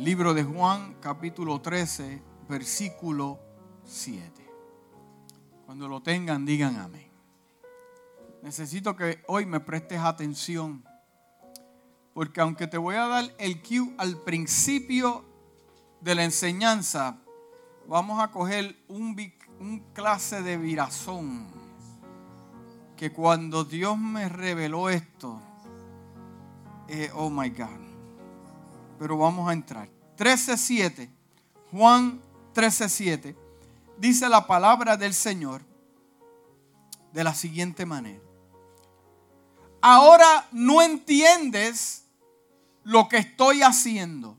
Libro de Juan, capítulo 13, versículo 7. Cuando lo tengan, digan amén. Necesito que hoy me prestes atención, porque aunque te voy a dar el cue al principio de la enseñanza, vamos a coger un, un clase de virazón, que cuando Dios me reveló esto, eh, oh my God, pero vamos a entrar. 13.7, Juan 13.7, dice la palabra del Señor de la siguiente manera. Ahora no entiendes lo que estoy haciendo.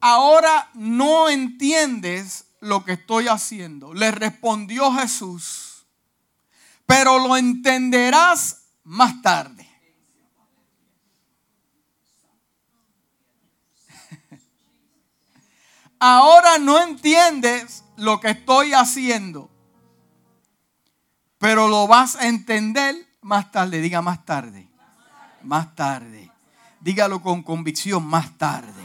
Ahora no entiendes lo que estoy haciendo. Le respondió Jesús, pero lo entenderás más tarde. Ahora no entiendes lo que estoy haciendo, pero lo vas a entender más tarde. Diga más tarde. Más tarde. Dígalo con convicción más tarde.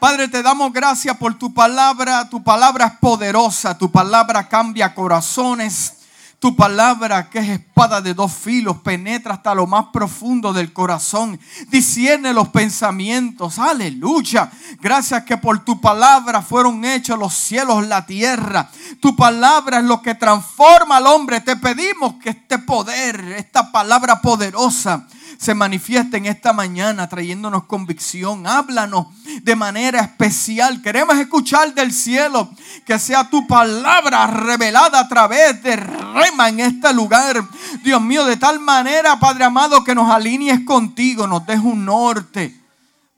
Padre, te damos gracias por tu palabra. Tu palabra es poderosa. Tu palabra cambia corazones. Tu palabra, que es espada de dos filos, penetra hasta lo más profundo del corazón, discierne los pensamientos. Aleluya. Gracias que por tu palabra fueron hechos los cielos, la tierra. Tu palabra es lo que transforma al hombre. Te pedimos que este poder, esta palabra poderosa, se manifieste en esta mañana trayéndonos convicción. Háblanos de manera especial. Queremos escuchar del cielo que sea tu palabra revelada a través de rema en este lugar. Dios mío, de tal manera, Padre amado, que nos alinees contigo, nos dejes un norte.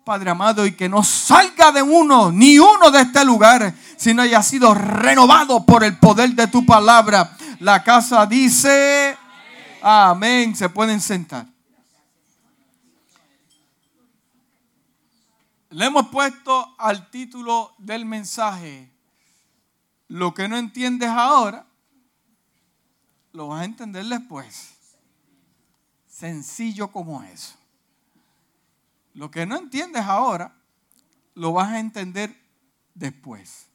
Padre amado, y que no salga de uno, ni uno de este lugar, sino haya sido renovado por el poder de tu palabra. La casa dice, amén. Se pueden sentar. Le hemos puesto al título del mensaje, lo que no entiendes ahora, lo vas a entender después. Sencillo como eso. Lo que no entiendes ahora, lo vas a entender después.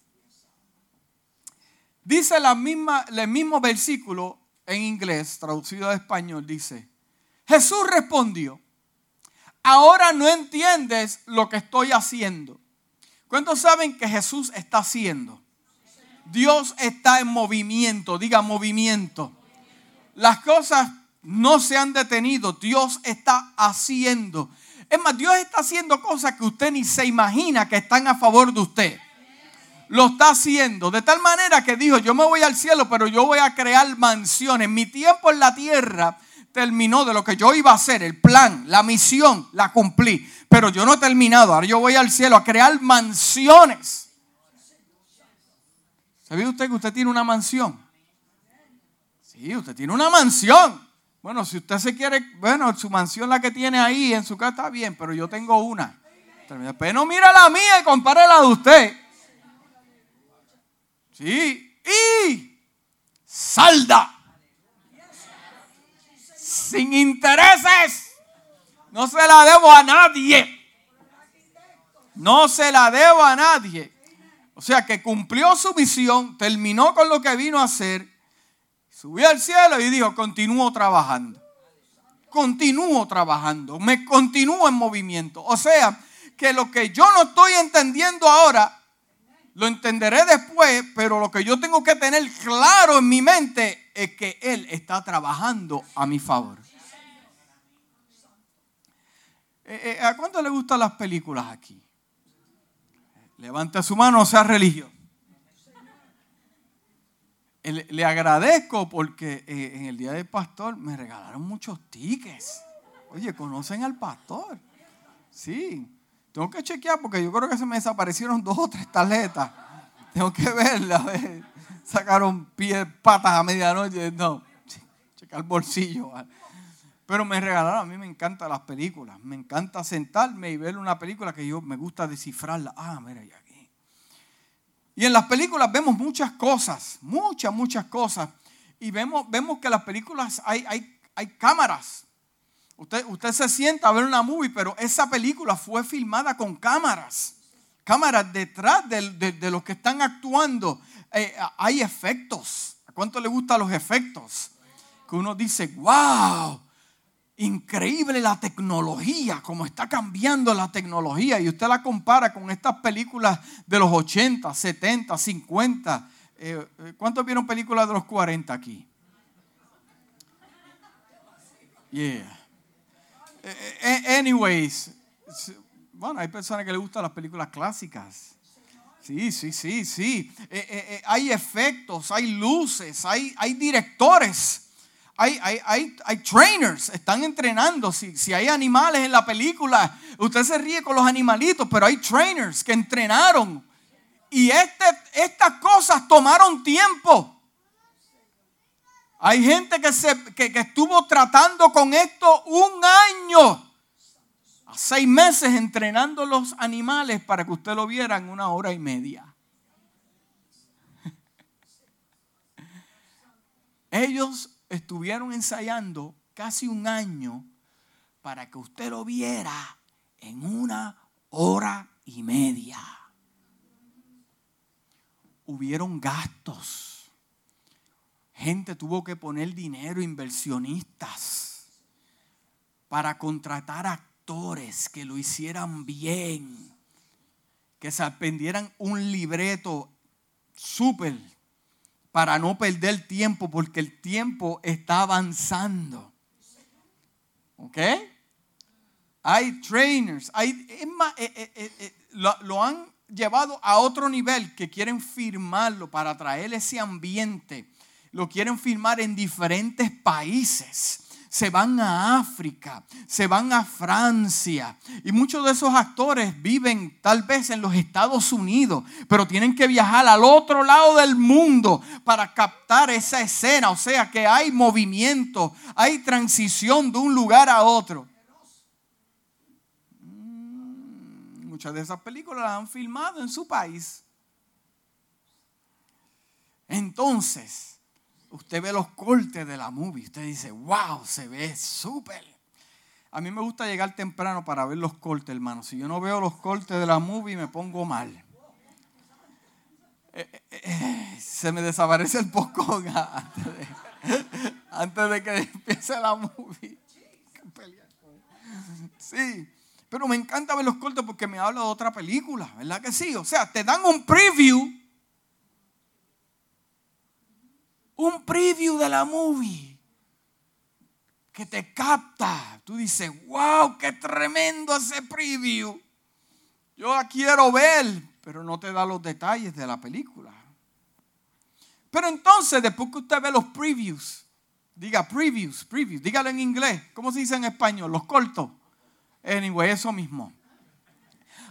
Dice la misma, el mismo versículo en inglés, traducido a español, dice, Jesús respondió, ahora no entiendes lo que estoy haciendo. ¿Cuántos saben que Jesús está haciendo? Dios está en movimiento, diga movimiento. Las cosas no se han detenido, Dios está haciendo. Es más, Dios está haciendo cosas que usted ni se imagina que están a favor de usted. Lo está haciendo de tal manera que dijo, yo me voy al cielo, pero yo voy a crear mansiones. Mi tiempo en la tierra terminó de lo que yo iba a hacer, el plan, la misión, la cumplí. Pero yo no he terminado. Ahora yo voy al cielo a crear mansiones. ¿Sabía usted que usted tiene una mansión? Sí, usted tiene una mansión. Bueno, si usted se quiere, bueno, su mansión la que tiene ahí en su casa está bien, pero yo tengo una. Pero no mira la mía y compare la de usted. Sí, y salda sin intereses. No se la debo a nadie. No se la debo a nadie. O sea que cumplió su misión, terminó con lo que vino a hacer, subió al cielo y dijo, continúo trabajando. Continúo trabajando, me continúo en movimiento. O sea que lo que yo no estoy entendiendo ahora, lo entenderé después, pero lo que yo tengo que tener claro en mi mente es que Él está trabajando a mi favor. Eh, eh, ¿A cuánto le gustan las películas aquí? Levanta su mano, sea religioso. Le agradezco porque eh, en el día del pastor me regalaron muchos tickets. Oye, ¿conocen al pastor? Sí. Tengo que chequear porque yo creo que se me desaparecieron dos o tres tarjetas. Tengo que verla. Sacaron pies, patas a medianoche. No, checar bolsillo. Pero me regalaron, a mí me encantan las películas. Me encanta sentarme y ver una película que yo me gusta descifrarla. Ah, mira, y aquí. Y en las películas vemos muchas cosas, muchas, muchas cosas. Y vemos, vemos que en las películas hay, hay, hay cámaras. Usted, usted se sienta a ver una movie, pero esa película fue filmada con cámaras. cámaras detrás de, de, los que están actuando. Eh, hay efectos. ¿A cuánto le gustan los efectos? Que uno dice, wow, increíble la tecnología, cómo está cambiando la tecnología. Y usted la compara con estas películas de los 80, 70, 50. ¿Cuántos vieron películas de los 40 aquí? Yeah. Eh, eh, anyways, bueno, hay personas que les gustan las películas clásicas. Sí, sí, sí, sí. Eh, hay efectos, hay luces, hay, hay directores hay, hay, hay, trainers, están entrenando. Si, si hay animales en la película, usted se ríe con los animalitos, pero hay trainers que entrenaron. Y este, estas cosas tomaron tiempo. Hay gente que, se, que, que estuvo tratando con esto un año. A seis meses entrenando los animales para que usted lo viera en una hora y media. Ellos estuvieron ensayando casi un año para que usted lo viera en una hora y media. Hubieron gastos. Gente tuvo que poner dinero, inversionistas, para contratar actores que lo hicieran bien, que se aprendieran un libreto súper para no perder tiempo, porque el tiempo está avanzando. ¿Ok? Hay trainers, hay, eh, eh, eh, lo, han llevado a otro nivel que quieren firmarlo para traer ese ambiente. Lo quieren firmar en diferentes países se van a África, se van a Francia. Y muchos de esos actores viven tal vez en los Estados Unidos, pero tienen que viajar al otro lado del mundo para captar esa escena. O sea que hay movimiento, hay transición de un lugar a otro. Mm, muchas de esas películas las han filmado en su país. Entonces, usted ve los cortes de la movie, usted dice, wow, se ve súper. A mí me gusta llegar temprano para ver los cortes, hermano. Si yo no veo los cortes de la movie, me pongo mal. Eh, eh, eh, se me desaparece el poco antes de, antes de que empiece la movie. Sí, pero me encanta ver los cortes porque me habla de otra película, ¿verdad que sí? O sea, te dan un preview un preview de la movie que te capta. Tú dices, wow, qué tremendo ese preview. Yo la quiero ver, pero no te da los detalles de la película. Pero entonces, después que usted ve los previews, diga previews, previews, dígalo en inglés. ¿Cómo se dice en español? Los cortos. Anyway, eso mismo.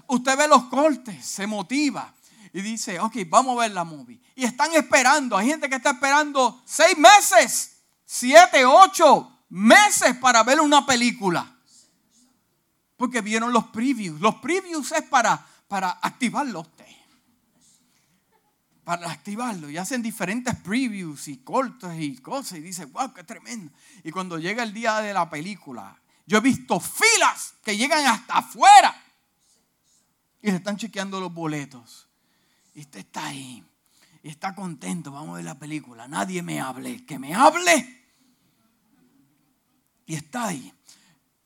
Usted ve los cortes, se motiva y dice, ok, vamos a ver la movie. Y están esperando, hay gente que está esperando seis meses, siete, ocho meses para ver una película. Porque vieron los previews. Los previews es para, para activarlo. Para activarlo. Y hacen diferentes previews y cortos y cosas. Y dice, wow, qué tremendo. Y cuando llega el día de la película, yo he visto filas que llegan hasta afuera. Y se están chequeando los boletos. Y usted está ahí. Y está contento. Vamos a ver la película. Nadie me hable. Que me hable. Y está ahí.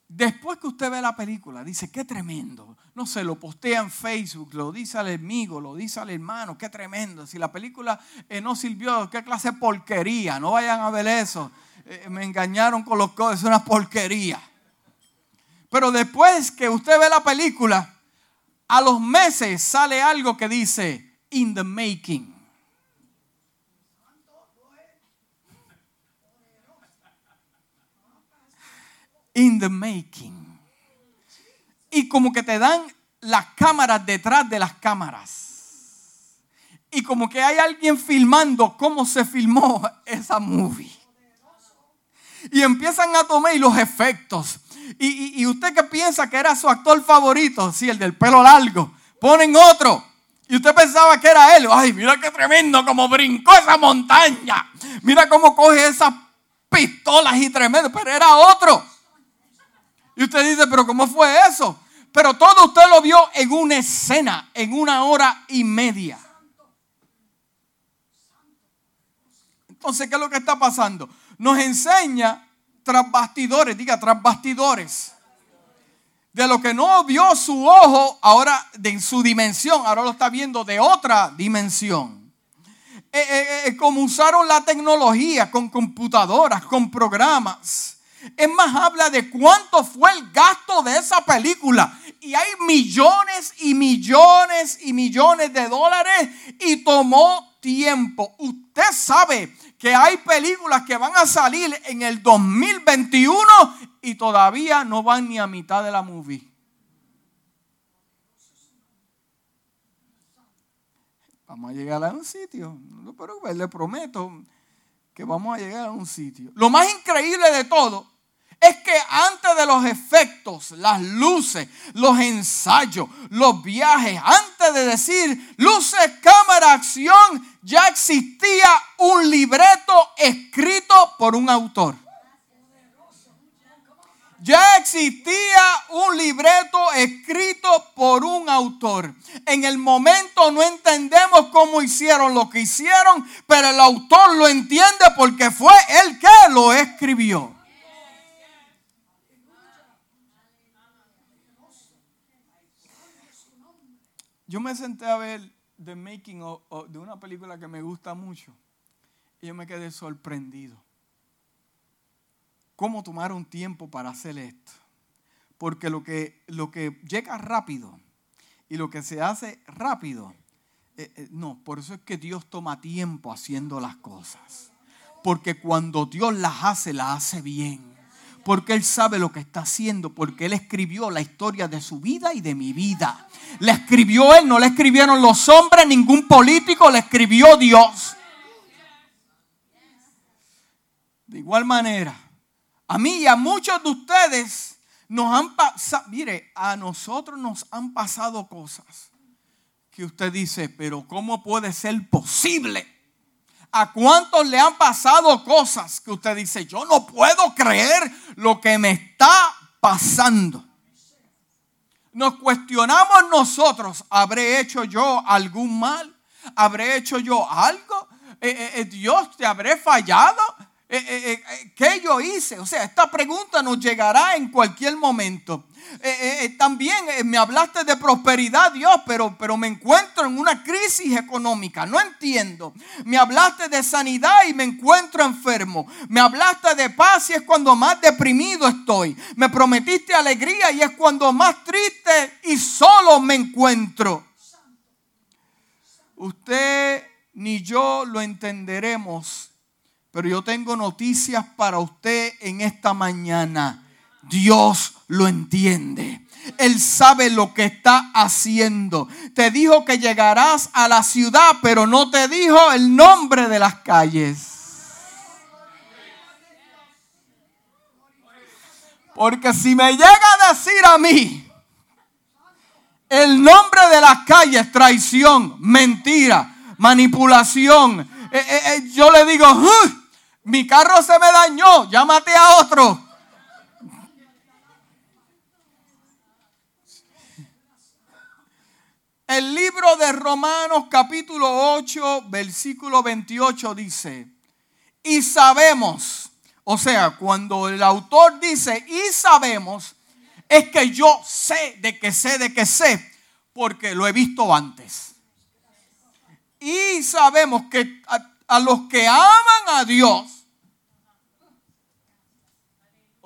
Después que usted ve la película, dice, qué tremendo. No sé, lo postea en Facebook, lo dice al amigo, lo dice al hermano, qué tremendo. Si la película eh, no sirvió, qué clase de porquería. No vayan a ver eso. Eh, me engañaron con los codos, es una porquería. Pero después que usted ve la película, a los meses sale algo que dice, in the making. In the making. Y como que te dan las cámaras detrás de las cámaras. Y como que hay alguien filmando cómo se filmó esa movie. Y empiezan a tomar los efectos. Y, usted que piensa que era su actor favorito, sí, el del pelo largo, ponen otro. Y usted pensaba que era él. Ay, mira qué tremendo como brincó esa montaña. Mira cómo coge esas pistolas y tremendo. Pero era otro. Y usted dice, pero ¿cómo fue eso? Pero todo usted lo vio en una escena, en una hora y media. Entonces, ¿qué es lo que está pasando? Nos enseña tras bastidores, diga tras bastidores. De lo que no vio su ojo, ahora de su dimensión, ahora lo está viendo de otra dimensión. Eh, eh, eh, como usaron la tecnología con computadoras, con programas. Es más, habla de cuánto fue el gasto de esa película. Y hay millones y millones y millones de dólares y tomó tiempo. Usted sabe que hay películas que van a salir en el 2021 y todavía no van ni a mitad de la movie. Vamos a llegar a un sitio. No pero le prometo que vamos a llegar a un sitio. Lo más increíble de todo es que antes de los efectos, las luces, los ensayos, los viajes, antes de decir luces, cámara, acción, ya existía un libreto escrito por un autor. Ya existía un libreto escrito por un autor. En el momento no entendemos cómo hicieron lo que hicieron, pero el autor lo entiende porque fue él que lo escribió. Yo me senté a ver The Making de una película que me gusta mucho y yo me quedé sorprendido. ¿Cómo tomar un tiempo para hacer esto? Porque lo que, lo que llega rápido y lo que se hace rápido, eh, eh, no, por eso es que Dios toma tiempo haciendo las cosas. Porque cuando Dios las hace, las hace bien porque Él sabe lo que está haciendo, porque Él escribió la historia de su vida y de mi vida. La escribió Él, no la escribieron los hombres, ningún político, la escribió Dios. De igual manera, a mí y a muchos de ustedes nos han pasado, mire, a nosotros nos han pasado cosas que usted dice, pero ¿cómo puede ser posible? ¿A cuántos le han pasado cosas que usted dice, yo no puedo creer lo que me está pasando? Nos cuestionamos nosotros, ¿habré hecho yo algún mal? ¿Habré hecho yo algo? Eh, eh, eh, ¿Dios te habré fallado? ¿Qué yo hice? O sea, esta pregunta nos llegará en cualquier momento. Eh, eh, también eh, me hablaste de prosperidad, Dios, pero, pero me encuentro en una crisis económica. No entiendo. Me hablaste de sanidad y me encuentro enfermo. Me hablaste de paz y es cuando más deprimido estoy. Me prometiste alegría y es cuando más triste y solo me encuentro. Usted ni yo lo entenderemos, pero yo tengo noticias para usted en esta mañana. Dios lo entiende. Él sabe lo que está haciendo. Te dijo que llegarás a la ciudad, pero no te dijo el nombre de las calles. Porque si me llega a decir a mí el nombre de las calles, traición, mentira, manipulación, eh, eh, eh, yo le digo, mi carro se me dañó, llámate a otro. El libro de Romanos capítulo 8, versículo 28 dice, y sabemos, o sea, cuando el autor dice, y sabemos, es que yo sé de que sé de que sé, porque lo he visto antes. Y sabemos que a, a los que aman a Dios,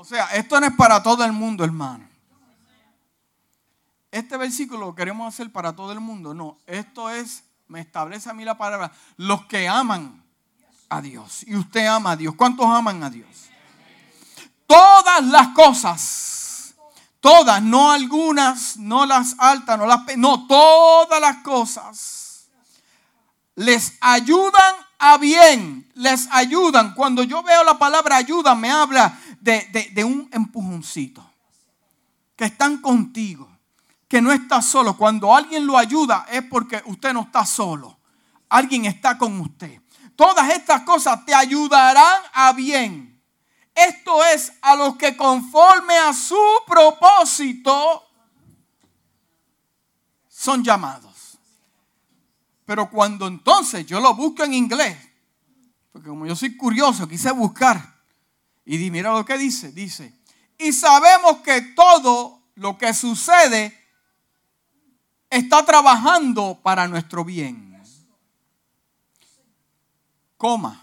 o sea, esto no es para todo el mundo, hermano este versículo lo queremos hacer para todo el mundo. No, esto es, me establece a mí la palabra, los que aman a Dios. Y usted ama a Dios. ¿Cuántos aman a Dios? Todas las cosas, todas, no algunas, no las altas, no las, no, todas las cosas les ayudan a bien, les ayudan. Cuando yo veo la palabra ayuda, me habla de, un empujoncito, que están contigo que no está solo. Cuando alguien lo ayuda es porque usted no está solo. Alguien está con usted. Todas estas cosas te ayudarán a bien. Esto es a los que conforme a su propósito son llamados. Pero cuando entonces yo lo busco en inglés, porque como yo soy curioso, quise buscar y mira lo que dice, dice, y sabemos que todo lo que sucede está trabajando para nuestro bien. Coma.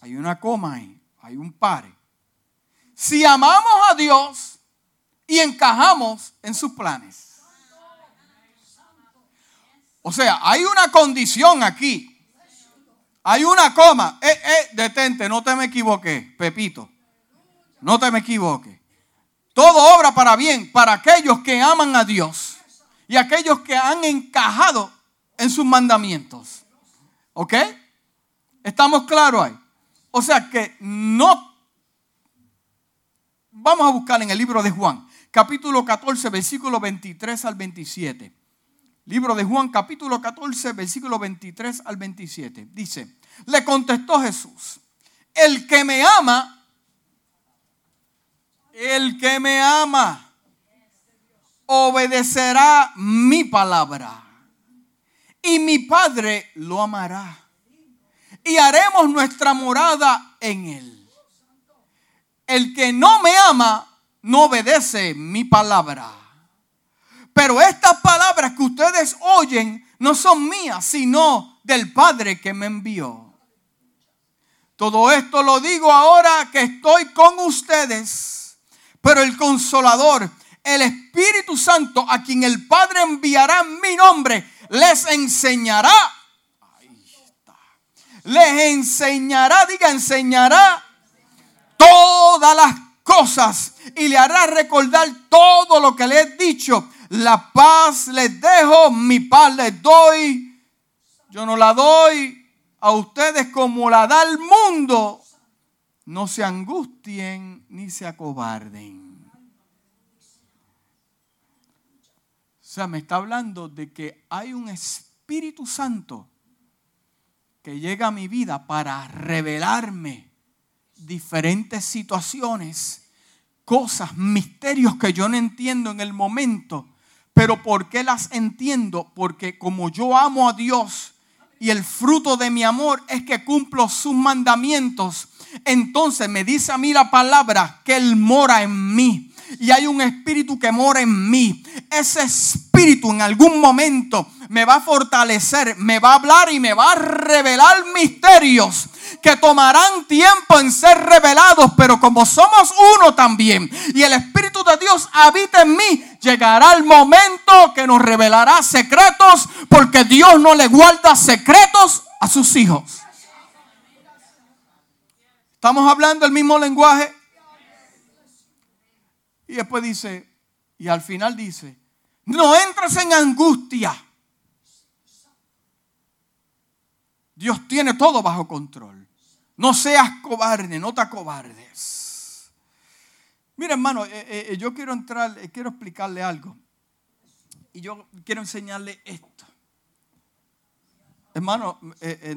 Hay una coma ahí, hay un pare. Si amamos a Dios y encajamos en sus planes. O sea, hay una condición aquí. Hay una coma. Eh, eh, detente, no te me equivoques, Pepito. No te me equivoques. Todo obra para bien para aquellos que aman a Dios y aquellos que han encajado en sus mandamientos. ¿Ok? ¿Estamos claros ahí? O sea que no... Vamos a buscar en el libro de Juan, capítulo 14, versículo 23 al 27. Libro de Juan, capítulo 14, versículo 23 al 27. Dice, le contestó Jesús, el que me ama, el que me ama obedecerá mi palabra. Y mi Padre lo amará. Y haremos nuestra morada en él. El que no me ama no obedece mi palabra. Pero estas palabras que ustedes oyen no son mías, sino del Padre que me envió. Todo esto lo digo ahora que estoy con ustedes pero el consolador, el Espíritu Santo, a quien el Padre enviará en mi nombre, les enseñará. Ahí está. Les enseñará, diga, enseñará todas las cosas y le hará recordar todo lo que le he dicho. La paz les dejo, mi paz les doy. Yo no la doy a ustedes como la da el mundo no se angustien ni se acobarden. O sea, me está hablando de que hay un Espíritu Santo que llega a mi vida para revelarme diferentes situaciones, cosas, misterios que yo no entiendo en el momento. Pero ¿por qué las entiendo? Porque como yo amo a Dios y el fruto de mi amor es que cumplo sus mandamientos, entonces me dice a mí la palabra que Él mora en mí. Y hay un espíritu que mora en mí. Ese espíritu en algún momento me va a fortalecer, me va a hablar y me va a revelar misterios que tomarán tiempo en ser revelados, pero como somos uno también y el Espíritu de Dios habita en mí, llegará el momento que nos revelará secretos, porque Dios no le guarda secretos a sus hijos. ¿Estamos hablando el mismo lenguaje? Y después dice, y al final dice, no entres en angustia. Dios tiene todo bajo control. No seas cobarde, no te acobardes. Mira, hermano, eh, eh, yo quiero entrar, eh, quiero explicarle algo. Y yo quiero enseñarle esto. Hermano,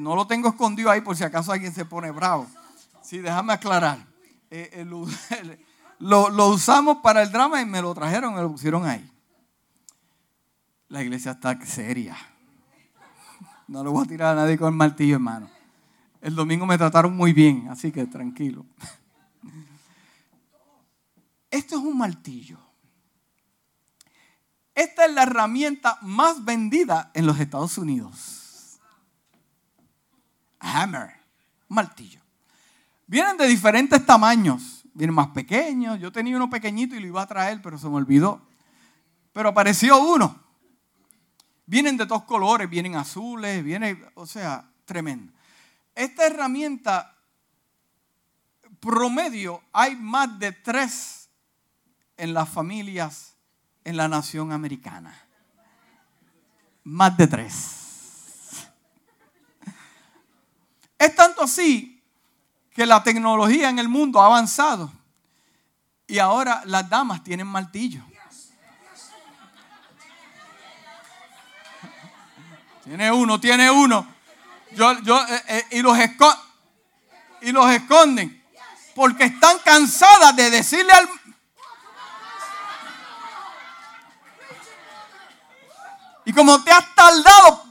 no lo tengo escondido ahí por si acaso alguien se pone bravo. Sí, déjame aclarar. Eh, eh, lo, usamos para el drama y me lo trajeron me lo pusieron ahí. La iglesia está seria. No le voy a tirar a nadie con el martillo, hermano. El domingo me trataron muy bien, así que tranquilo. Esto es un martillo. Esta es la herramienta más vendida en los Estados Unidos. Hammer, martillo. Vienen de diferentes tamaños. Vienen más pequeños. Yo tenía uno pequeñito y lo iba a traer, pero se me olvidó. Pero apareció uno. Vienen de todos colores, vienen azules, vienen, o sea, tremendo. Esta herramienta promedio hay más de tres en las familias en la nación americana. Más de tres. Es tanto así que la tecnología en el mundo ha avanzado y ahora las damas tienen martillo. Tiene uno, tiene uno. Yo, yo, eh, eh, y, los y los esconden porque están cansadas de decirle al... como te has tardado.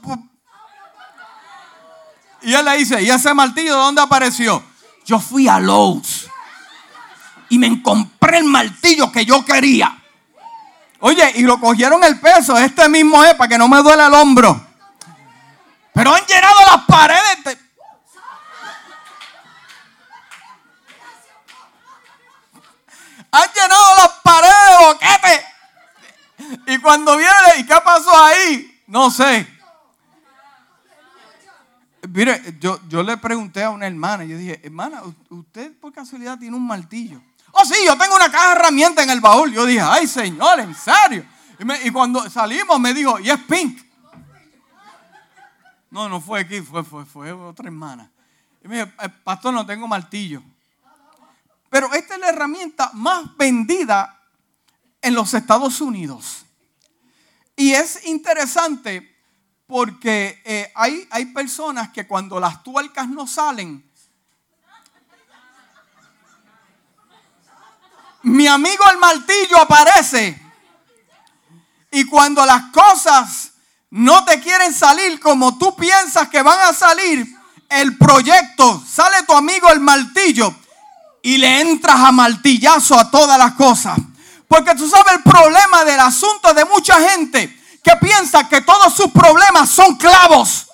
Y él le dice, ¿y ese martillo de dónde apareció? Yo fui a Lowe's y me compré el martillo que yo quería. Oye, y lo cogieron el peso, este mismo es para que no me duele el hombro. Pero han llenado las paredes. Han llenado las paredes de boquete. Y cuando viene, ¿y qué pasó ahí? No sé. Mire, yo, yo le pregunté a una hermana, yo dije, hermana, ¿usted por casualidad tiene un martillo? Oh, sí, yo tengo una caja de herramientas en el baúl. Yo dije, ay, señor, en serio. Y, cuando salimos me dijo, y es pink. No, no fue aquí, fue, fue, fue otra hermana. Y me dijo, eh, pastor, no tengo martillo. Pero esta es la herramienta más vendida en los Estados Unidos. Y es interesante porque eh, hay, hay personas que cuando las tuercas no salen, mi amigo el martillo aparece. Y cuando las cosas no te quieren salir como tú piensas que van a salir, el proyecto, sale tu amigo el martillo y le entras a martillazo a todas las cosas. Porque tú sabes el problema del asunto de mucha gente que piensa que todos sus problemas son clavos.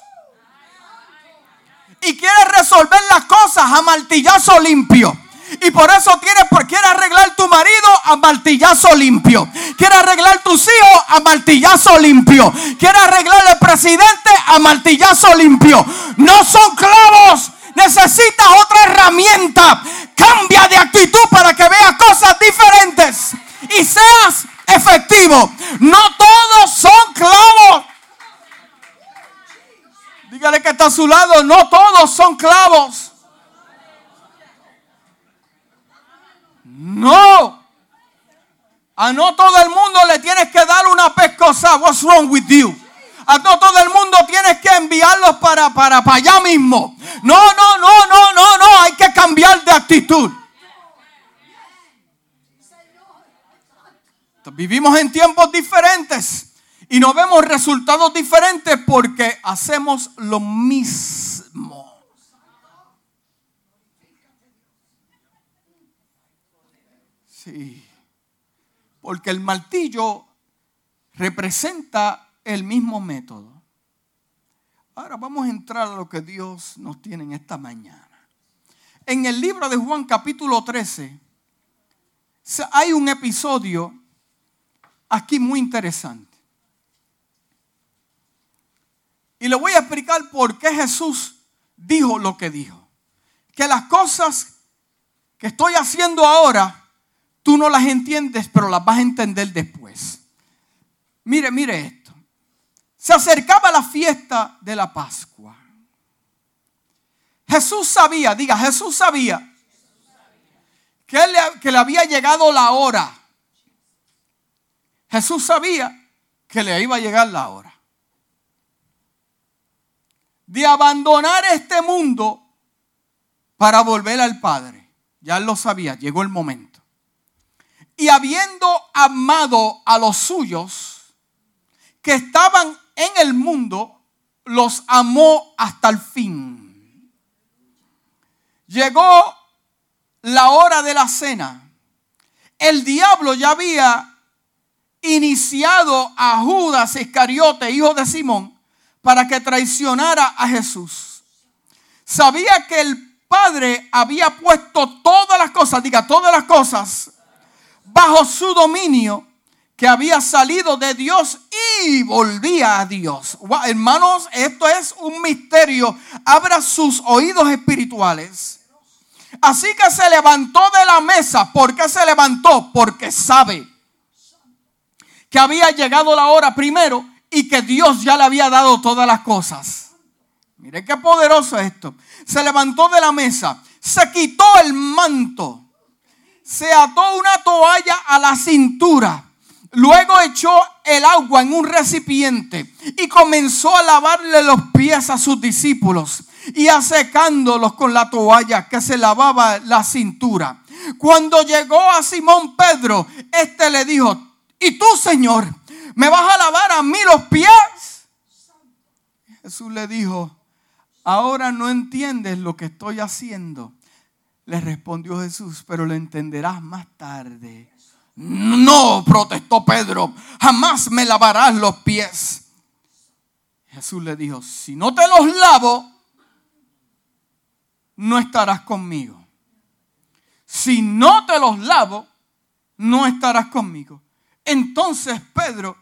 Y quiere resolver las cosas a martillazo limpio. Y por eso quiere, quiere arreglar tu marido a martillazo limpio. Quiere arreglar tus hijos a martillazo limpio. Quiere arreglar el presidente a martillazo limpio. No son clavos. Necesitas otra herramienta. Cambia de actitud para que veas cosas diferentes. Y seas efectivo. No todos son clavos. Dígale que está a su lado. No todos son clavos. No. A no todo el mundo le tienes que dar una pescosa. What's wrong with you? A no todo el mundo tienes que enviarlos para, para, para allá mismo. No, no, no, no, no, no. Hay que cambiar de actitud. Vivimos en tiempos diferentes y no vemos resultados diferentes porque hacemos lo mismo. Sí. Porque el martillo representa el mismo método. Ahora vamos a entrar a lo que Dios nos tiene en esta mañana. En el libro de Juan capítulo 13 hay un episodio aquí muy interesante. Y le voy a explicar por qué Jesús dijo lo que dijo. Que las cosas que estoy haciendo ahora Tú no las entiendes, pero las vas a entender después. Mire, mire esto. Se acercaba la fiesta de la Pascua. Jesús sabía, diga, Jesús sabía que, le, que le había llegado la hora. Jesús sabía que le iba a llegar la hora de abandonar este mundo para volver al Padre. Ya lo sabía, llegó el momento y habiendo amado a los suyos que estaban en el mundo, los amó hasta el fin. Llegó la hora de la cena. El diablo ya había iniciado a Judas Iscariote, hijo de Simón, para que traicionara a Jesús. Sabía que el Padre había puesto todas las cosas, diga todas las cosas, bajo su dominio que había salido de Dios y volvía a Dios. hermanos, esto es un misterio. Abra sus oídos espirituales. Así que se levantó de la mesa. ¿Por qué se levantó? Porque sabe que había llegado la hora primero y que Dios ya le había dado todas las cosas. Mire qué poderoso esto. Se levantó de la mesa, se quitó el manto se ató una toalla a la cintura. Luego echó el agua en un recipiente y comenzó a lavarle los pies a sus discípulos y a secándolos con la toalla que se lavaba la cintura. Cuando llegó a Simón Pedro, este le dijo, ¿y tú, Señor, me vas a lavar a mí los pies? Jesús le dijo, ahora no entiendes lo que estoy haciendo. Le respondió Jesús, pero lo entenderás más tarde. No, protestó Pedro, jamás me lavarás los pies. Jesús le dijo, si no te los lavo, no estarás conmigo. Si no te los lavo, no estarás conmigo. Entonces Pedro,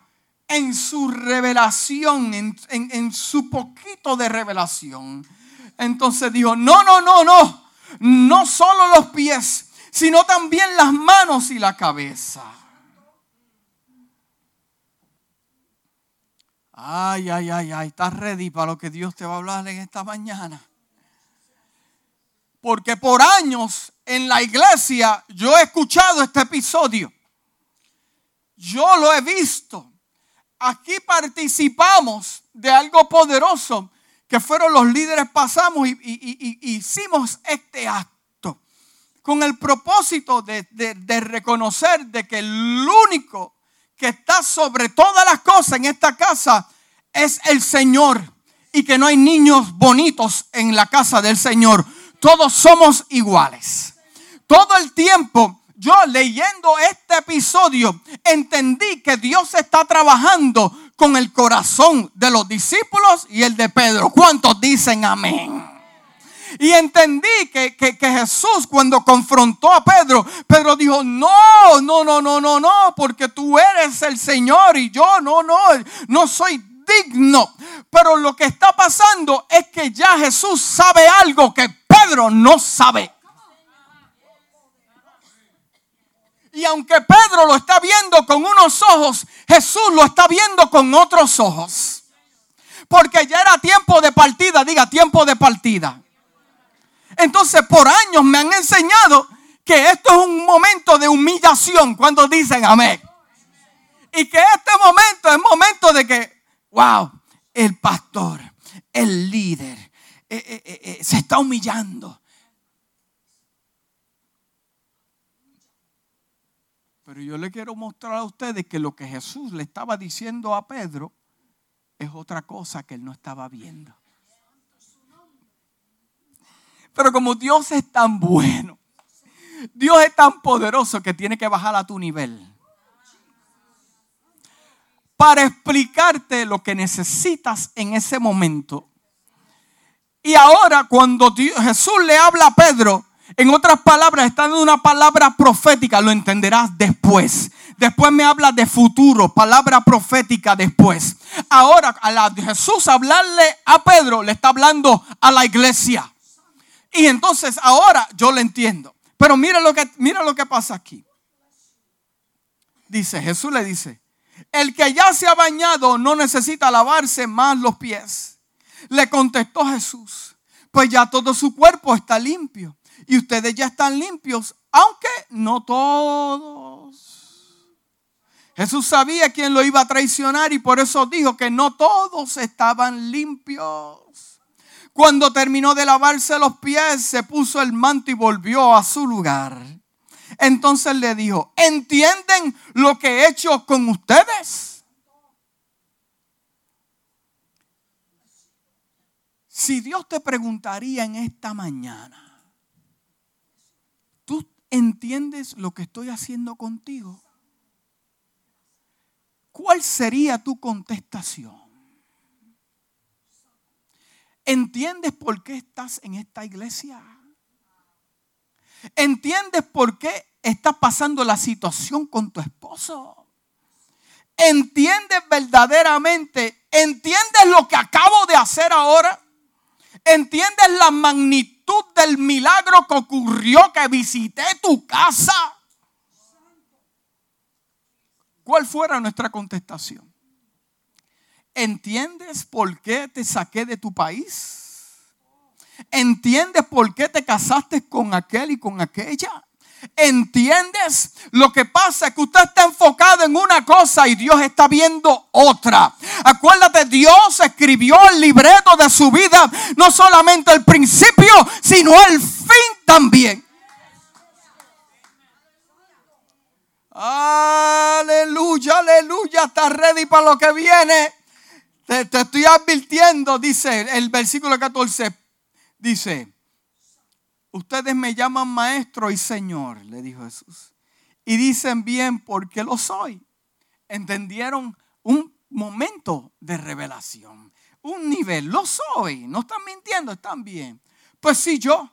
en su revelación, en, su poquito de revelación, entonces dijo, no, no, no, no, no solo los pies, sino también las manos y la cabeza. Ay, ay, ay, ay, estás ready para lo que Dios te va a hablar en esta mañana. Porque por años en la iglesia yo he escuchado este episodio. Yo lo he visto. Aquí participamos de algo poderoso que fueron los líderes pasamos y, hicimos este acto con el propósito de, de reconocer de que el único que está sobre todas las cosas en esta casa es el Señor y que no hay niños bonitos en la casa del Señor. Todos somos iguales. Todo el tiempo yo leyendo este episodio entendí que Dios está trabajando con el corazón de los discípulos y el de Pedro. ¿Cuántos dicen amén? Y entendí que, Jesús cuando confrontó a Pedro, Pedro dijo, no, no, no, no, no, no, porque tú eres el Señor y yo no, no, no soy digno. Pero lo que está pasando es que ya Jesús sabe algo que Pedro no sabe. Y aunque Pedro lo está viendo con unos ojos, Jesús lo está viendo con otros ojos. Porque ya era tiempo de partida, diga tiempo de partida. Entonces por años me han enseñado que esto es un momento de humillación cuando dicen amén. Y que este momento es momento de que, wow, el pastor, el líder, eh, eh, eh, se está humillando. Pero yo le quiero mostrar a ustedes que lo que Jesús le estaba diciendo a Pedro es otra cosa que él no estaba viendo. Pero como Dios es tan bueno, Dios es tan poderoso que tiene que bajar a tu nivel. Para explicarte lo que necesitas en ese momento. Y ahora cuando Jesús le habla a Pedro, en otras palabras, está dando una palabra profética, lo entenderás después. Después me habla de futuro, palabra profética después. Ahora, a Jesús hablarle a Pedro, le está hablando a la iglesia. Y entonces ahora yo lo entiendo. Pero mira lo que, mira lo que pasa aquí. Dice, Jesús le dice, el que ya se ha bañado no necesita lavarse más los pies. Le contestó Jesús, pues ya todo su cuerpo está limpio. Y ustedes ya están limpios, aunque no todos. Jesús sabía quién lo iba a traicionar y por eso dijo que no todos estaban limpios. Cuando terminó de lavarse los pies, se puso el manto y volvió a su lugar. Entonces le dijo, ¿entienden lo que he hecho con ustedes? Si Dios te preguntaría en esta mañana, ¿tú entiendes lo que estoy haciendo contigo? ¿Cuál sería tu contestación? ¿Entiendes por qué estás en esta iglesia? ¿Entiendes por qué está pasando la situación con tu esposo? ¿Entiendes verdaderamente? ¿Entiendes lo que acabo de hacer ahora? ¿Entiendes la magnitud del milagro que ocurrió que visité tu casa? ¿Cuál fuera nuestra contestación? ¿Entiendes por qué te saqué de tu país? ¿Entiendes por qué te casaste con aquel y con aquella? ¿Entiendes? Lo que pasa es que usted está enfocado en una cosa y Dios está viendo otra. Acuérdate, Dios escribió el libreto de su vida, no solamente el principio, sino el fin también. Aleluya, aleluya, está ready para lo que viene. Te, te estoy advirtiendo, dice el versículo 14, dice, ustedes me llaman maestro y señor, le dijo Jesús. Y dicen bien porque lo soy. Entendieron un momento de revelación, un nivel, lo soy, no están mintiendo, están bien. Pues si yo,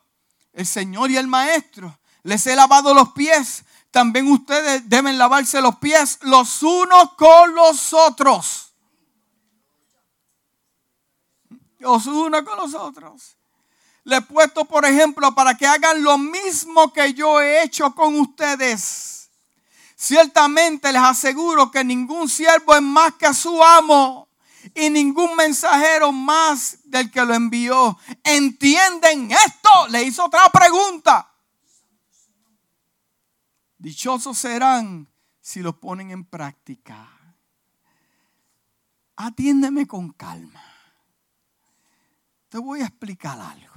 el Señor y el Maestro, les he lavado los pies, también ustedes deben lavarse los pies los unos con los otros. Los unos con los otros. Le he puesto, por ejemplo, para que hagan lo mismo que yo he hecho con ustedes. Ciertamente les aseguro que ningún siervo es más que su amo y ningún mensajero más del que lo envió. ¿Entienden esto? Le hizo otra pregunta. Dichosos serán si lo ponen en práctica. Atiéndeme con calma. Te voy a explicar algo.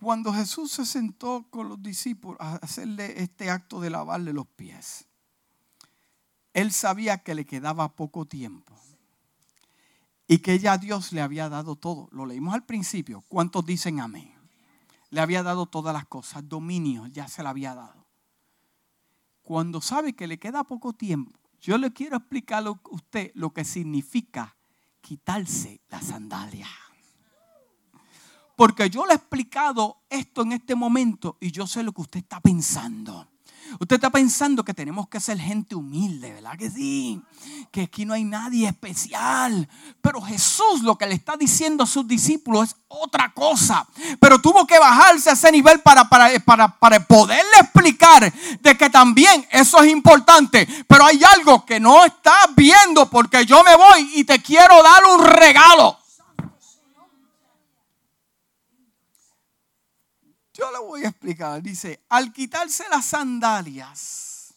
Cuando Jesús se sentó con los discípulos a hacerle este acto de lavarle los pies, él sabía que le quedaba poco tiempo y que ya Dios le había dado todo. Lo leímos al principio. ¿Cuántos dicen amén? Le había dado todas las cosas, dominio, ya se le había dado. Cuando sabe que le queda poco tiempo, yo le quiero explicar a usted lo que significa quitarse la sandalia. Porque yo le he explicado esto en este momento y yo sé lo que usted está pensando. Usted está pensando que tenemos que ser gente humilde, ¿verdad que sí? Que aquí no hay nadie especial. Pero Jesús lo que le está diciendo a sus discípulos es otra cosa. Pero tuvo que bajarse a ese nivel para, para, para, para poderle explicar de que también eso es importante. Pero hay algo que no estás viendo porque yo me voy y te quiero dar un regalo. Yo le voy a explicar. Dice, al quitarse las sandalias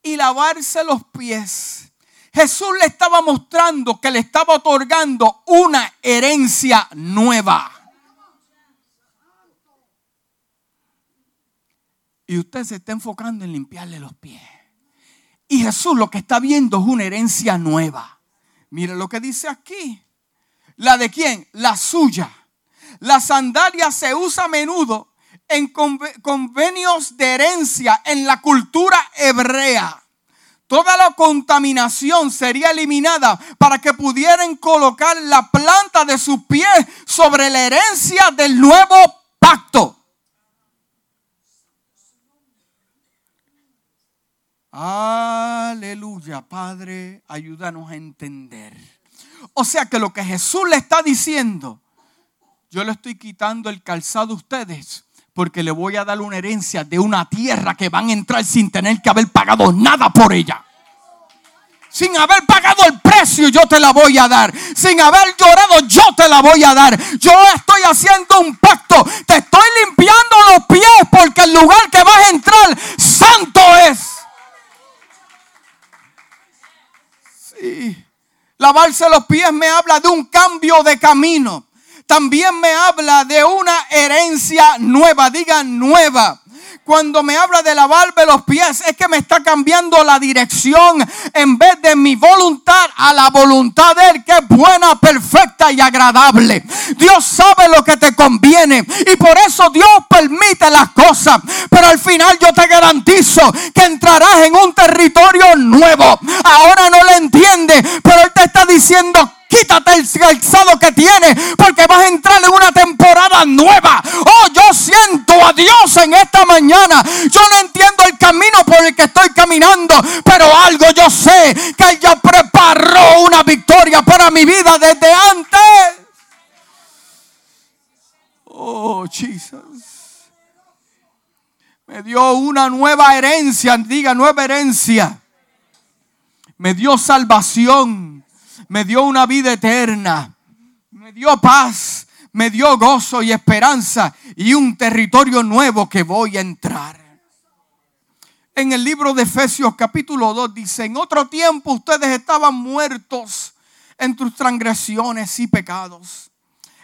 y lavarse los pies, Jesús le estaba mostrando que le estaba otorgando una herencia nueva. Y usted se está enfocando en limpiarle los pies. Y Jesús lo que está viendo es una herencia nueva. Mire lo que dice aquí. ¿La de quién? La suya. La sandalia se usa a menudo en convenios de herencia en la cultura hebrea. Toda la contaminación sería eliminada para que pudieran colocar la planta de sus pies sobre la herencia del nuevo pacto. Aleluya, Padre, ayúdanos a entender. O sea que lo que Jesús le está diciendo, yo le estoy quitando el calzado a ustedes porque le voy a dar una herencia de una tierra que van a entrar sin tener que haber pagado nada por ella. Sin haber pagado el precio, yo te la voy a dar. Sin haber llorado, yo te la voy a dar. Yo estoy haciendo un pacto. Te estoy limpiando los pies porque el lugar que vas a entrar, santo es. Sí. Lavarse los pies me habla de un cambio de camino también me habla de una herencia nueva, diga nueva. Cuando me habla de lavarme los pies, es que me está cambiando la dirección en vez de mi voluntad a la voluntad de Él, que es buena, perfecta y agradable. Dios sabe lo que te conviene y por eso Dios permite las cosas. Pero al final yo te garantizo que entrarás en un territorio nuevo. Ahora no lo entiende, pero Él te está diciendo Quítate el calzado que tienes porque vas a entrar en una temporada nueva. Oh, yo siento a Dios en esta mañana. Yo no entiendo el camino por el que estoy caminando, pero algo yo sé que Él ya preparó una victoria para mi vida desde antes. Oh, Jesus. Me dio una nueva herencia, diga nueva herencia. Me dio salvación me dio una vida eterna, me dio paz, me dio gozo y esperanza y un territorio nuevo que voy a entrar. En el libro de Efesios capítulo 2 dice, en otro tiempo ustedes estaban muertos en tus transgresiones y pecados,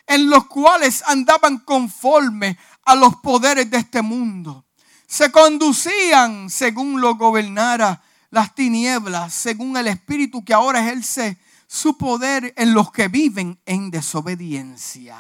en los cuales andaban conforme a los poderes de este mundo. Se conducían según lo gobernara las tinieblas según el Espíritu que ahora ejerce su poder en los que viven en desobediencia.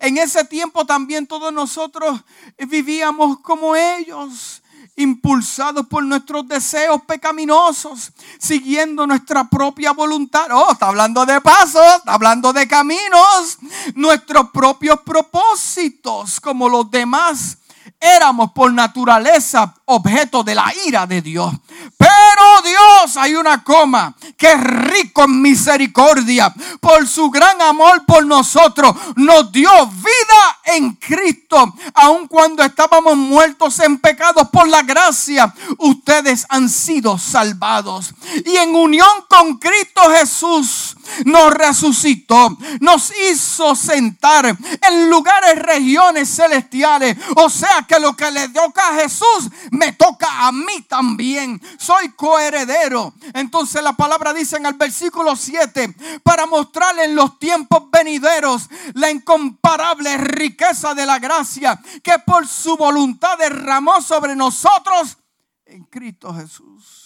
En ese tiempo también todos nosotros vivíamos como ellos, impulsados por nuestros deseos pecaminosos, siguiendo nuestra propia voluntad. Oh, está hablando de pasos, está hablando de caminos, nuestros propios propósitos, como los demás éramos por naturaleza objeto de la ira de Dios. Dios, hay una coma, que es rico en misericordia, por su gran amor por nosotros, nos dio vida en Cristo, aun cuando estábamos muertos en pecados por la gracia, ustedes han sido salvados. Y en unión con Cristo Jesús, nos resucitó, nos hizo sentar en lugares, regiones celestiales. O sea que lo que le toca a Jesús me toca a mí también. Soy coheredero. Entonces la palabra dice en el versículo 7, para mostrarle en los tiempos venideros la incomparable riqueza de la gracia que por su voluntad derramó sobre nosotros en Cristo Jesús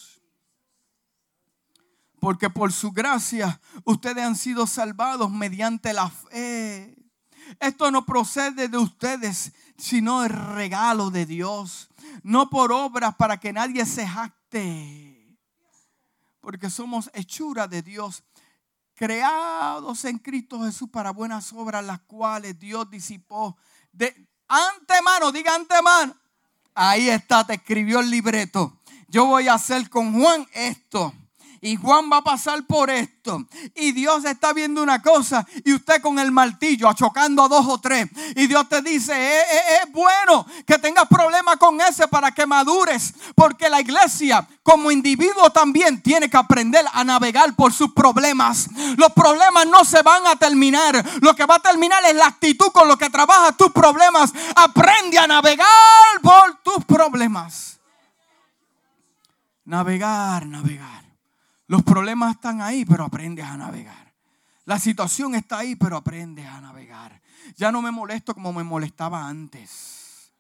porque por su gracia ustedes han sido salvados mediante la fe. Esto no procede de ustedes, sino el regalo de Dios, no por obras para que nadie se jacte, porque somos hechura de Dios, creados en Cristo Jesús para buenas obras, las cuales Dios disipó de antemano, diga antemano. Ahí está, te escribió el libreto. Yo voy a hacer con Juan esto y Juan va a pasar por esto. Y Dios está viendo una cosa y usted con el martillo achocando a dos o tres. Y Dios te dice, eh, eh, eh, es, bueno que tengas problemas con ese para que madures. Porque la iglesia como individuo también tiene que aprender a navegar por sus problemas. Los problemas no se van a terminar. Lo que va a terminar es la actitud con lo que trabajas tus problemas. Aprende a navegar por tus problemas. Navegar, navegar. Los problemas están ahí, pero aprendes a navegar. La situación está ahí, pero aprendes a navegar. Ya no me molesto como me molestaba antes.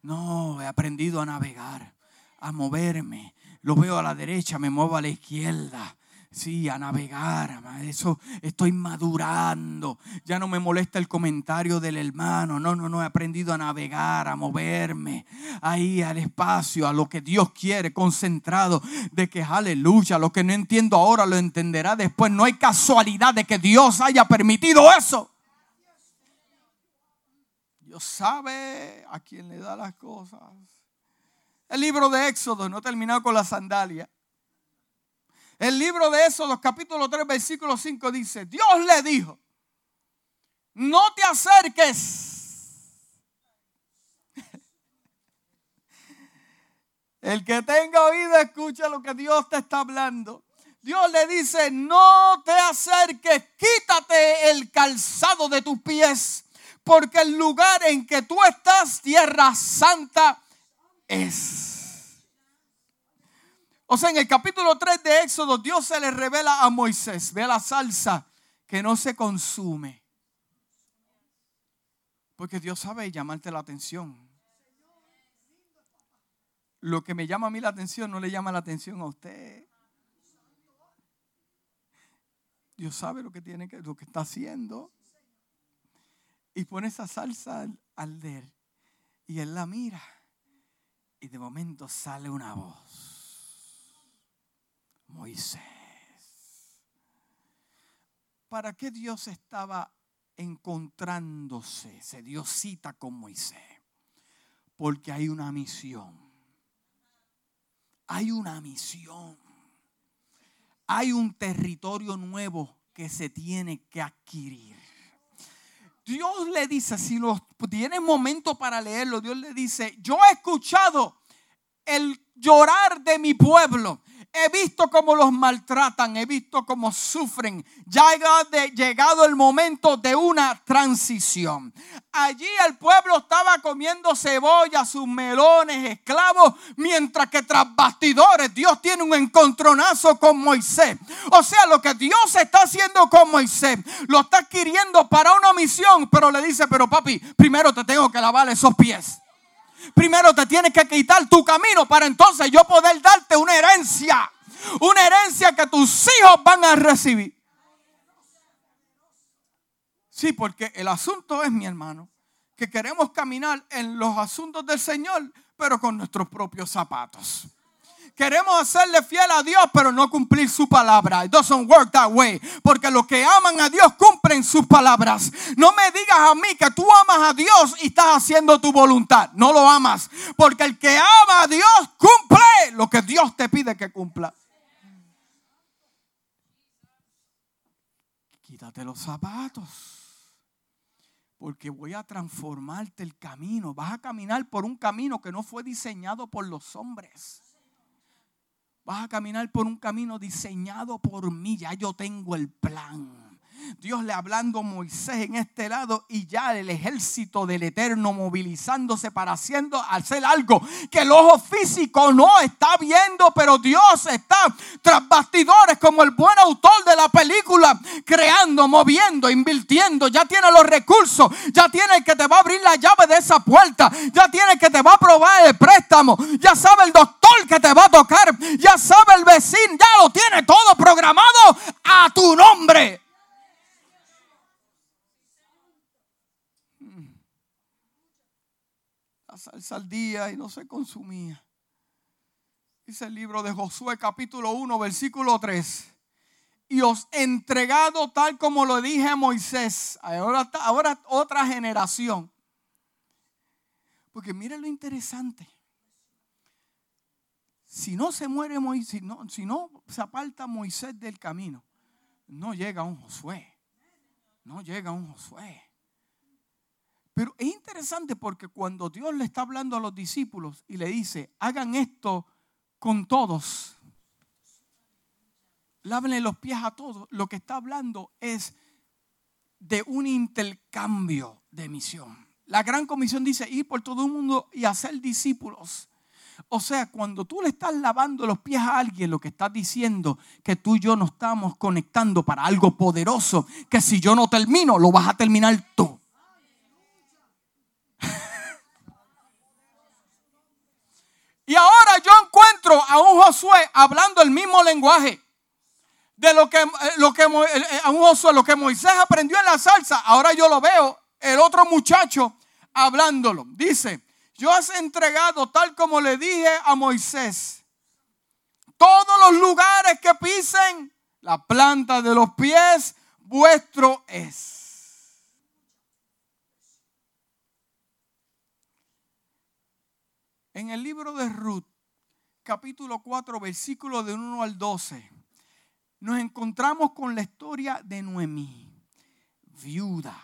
No, he aprendido a navegar, a moverme. Lo veo a la derecha, me muevo a la izquierda. Sí, a navegar. Eso estoy madurando. Ya no me molesta el comentario del hermano. No, no, no. He aprendido a navegar, a moverme ahí al espacio, a lo que Dios quiere, concentrado de que aleluya. Lo que no entiendo ahora lo entenderá después. No hay casualidad de que Dios haya permitido eso. Dios sabe a quién le da las cosas. El libro de Éxodo, no he terminado con la sandalia. El libro de Éxodo, capítulo 3, versículo 5 dice, Dios le dijo, no te acerques. El que tenga oído escucha lo que Dios te está hablando. Dios le dice, no te acerques, quítate el calzado de tus pies, porque el lugar en que tú estás, tierra santa, es. O sea, en el capítulo 3 de Éxodo, Dios se le revela a Moisés. Ve la salsa que no se consume. Porque Dios sabe llamarte la atención. Lo que me llama a mí la atención no le llama la atención a usted. Dios sabe lo que tiene que, lo que está haciendo. Y pone esa salsa al, al leer. Y él la mira. Y de momento sale una voz. Moisés. ¿Para qué Dios estaba encontrándose? Se dio cita con Moisés. Porque hay una misión. Hay una misión. Hay un territorio nuevo que se tiene que adquirir. Dios le dice, si lo tiene momento para leerlo, Dios le dice, yo he escuchado el llorar de mi pueblo. He visto cómo los maltratan, he visto cómo sufren. Ya ha llegado el momento de una transición. Allí el pueblo estaba comiendo cebolla, sus melones, esclavos, mientras que tras bastidores Dios tiene un encontronazo con Moisés. O sea, lo que Dios está haciendo con Moisés, lo está adquiriendo para una misión, pero le dice, pero papi, primero te tengo que lavar esos pies. Primero te tienes que quitar tu camino para entonces yo poder darte una herencia. Una herencia que tus hijos van a recibir. Sí, porque el asunto es, mi hermano, que queremos caminar en los asuntos del Señor, pero con nuestros propios zapatos. Queremos hacerle fiel a Dios, pero no cumplir su palabra. It doesn't work that way. Porque los que aman a Dios cumplen sus palabras. No me digas a mí que tú amas a Dios y estás haciendo tu voluntad. No lo amas. Porque el que ama a Dios cumple lo que Dios te pide que cumpla. Quítate los zapatos porque voy a transformarte el camino. Vas a caminar por un camino que no fue diseñado por los hombres. Vas a caminar por un camino diseñado por mí. Ya yo tengo el plan. Dios le hablando a Moisés en este lado y ya el ejército del Eterno movilizándose para haciendo, hacer algo que el ojo físico no está viendo, pero Dios está tras bastidores como el buen autor de la película, creando, moviendo, invirtiendo. Ya tiene los recursos, ya tiene el que te va a abrir la llave de esa puerta, ya tiene el que te va a aprobar el préstamo, ya sabe el doctor que te va a tocar, ya sabe el vecino, ya lo tiene todo programado a tu nombre. Salsa al día y no se consumía. Dice el libro de Josué capítulo 1 versículo 3. Y os he entregado tal como lo dije a Moisés. Ahora, ahora otra generación. Porque mire lo interesante. Si no se muere Moisés, si no, si no se aparta Moisés del camino, no llega un Josué. No llega un Josué. Pero es interesante porque cuando Dios le está hablando a los discípulos y le dice, hagan esto con todos, lávenle los pies a todos, lo que está hablando es de un intercambio de misión. La gran comisión dice ir por todo el mundo y hacer discípulos. O sea, cuando tú le estás lavando los pies a alguien, lo que estás diciendo que tú y yo nos estamos conectando para algo poderoso, que si yo no termino, lo vas a terminar tú. Y ahora yo encuentro a un Josué hablando el mismo lenguaje de lo que, eh, lo que eh, a un Josué, lo que Moisés aprendió en la salsa. Ahora yo lo veo, el otro muchacho hablándolo. Dice, yo has entregado tal como le dije a Moisés. Todos los lugares que pisen, la planta de los pies, vuestro es. En el libro de Ruth, capítulo 4, versículo de 1 al 12, nos encontramos con la historia de Noemí, viuda.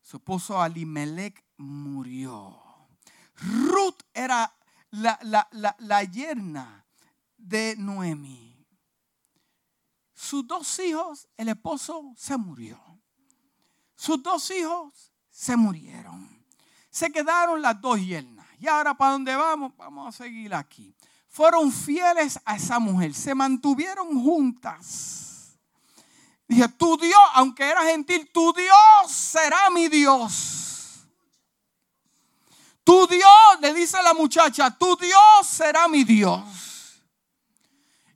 Su esposo Alimelech murió. Ruth era la, la yerna de Noemí. Sus dos hijos, el esposo se murió. Sus dos hijos se murieron. Se quedaron las dos yernas. ¿Y ahora para dónde vamos? Vamos a seguir aquí. Fueron fieles a esa mujer, se mantuvieron juntas. Dije, tu Dios, aunque era gentil, tu Dios será mi Dios. Tu Dios, le dice la muchacha, tu Dios será mi Dios.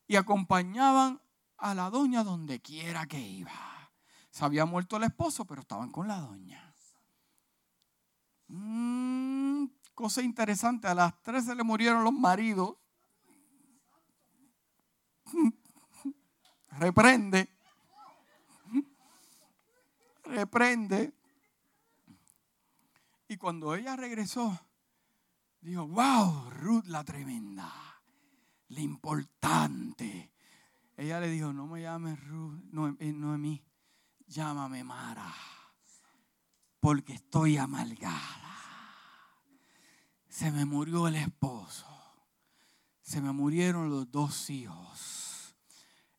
Y acompañaban a la doña donde quiera que iba. Se había muerto el esposo, pero estaban con la doña. Mm, cosa interesante, a las tres se le murieron los maridos. Reprende. Reprende. Y cuando ella regresó, dijo, wow, Ruth la tremenda, la importante. Ella le dijo, no me llames Ruth, no, eh, Noemí, llámame Mara, porque estoy amalgada. Se me murió el esposo. Se me murieron los dos hijos.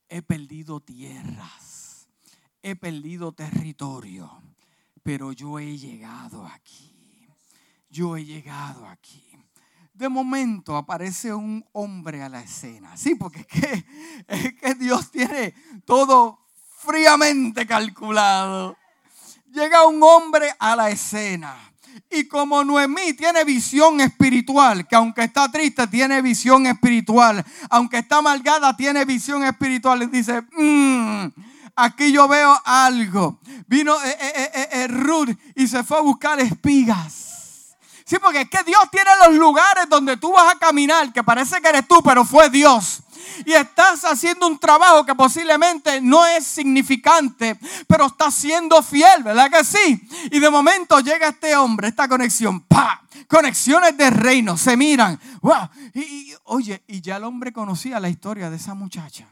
He perdido tierras. He perdido territorio. Pero yo he llegado aquí. Yo he llegado aquí. De momento aparece un hombre a la escena. Sí, porque es que, es que Dios tiene todo fríamente calculado. Llega un hombre a la escena Y como Noemí tiene visión espiritual, que aunque está triste, tiene visión espiritual, aunque está amargada, tiene visión espiritual, y dice, mmm, aquí yo veo algo. Vino eh, eh, eh, Ruth y se fue a buscar espigas. Sí, porque es que Dios tiene los lugares donde tú vas a caminar, que parece que eres tú, pero fue Dios y estás haciendo un trabajo que posiblemente no es significante, pero estás siendo fiel, ¿verdad que sí? Y de momento llega este hombre, esta conexión, ¡pa! Conexiones de reino, se miran, ¡wow! Y, oye, y ya el hombre conocía la historia de esa muchacha.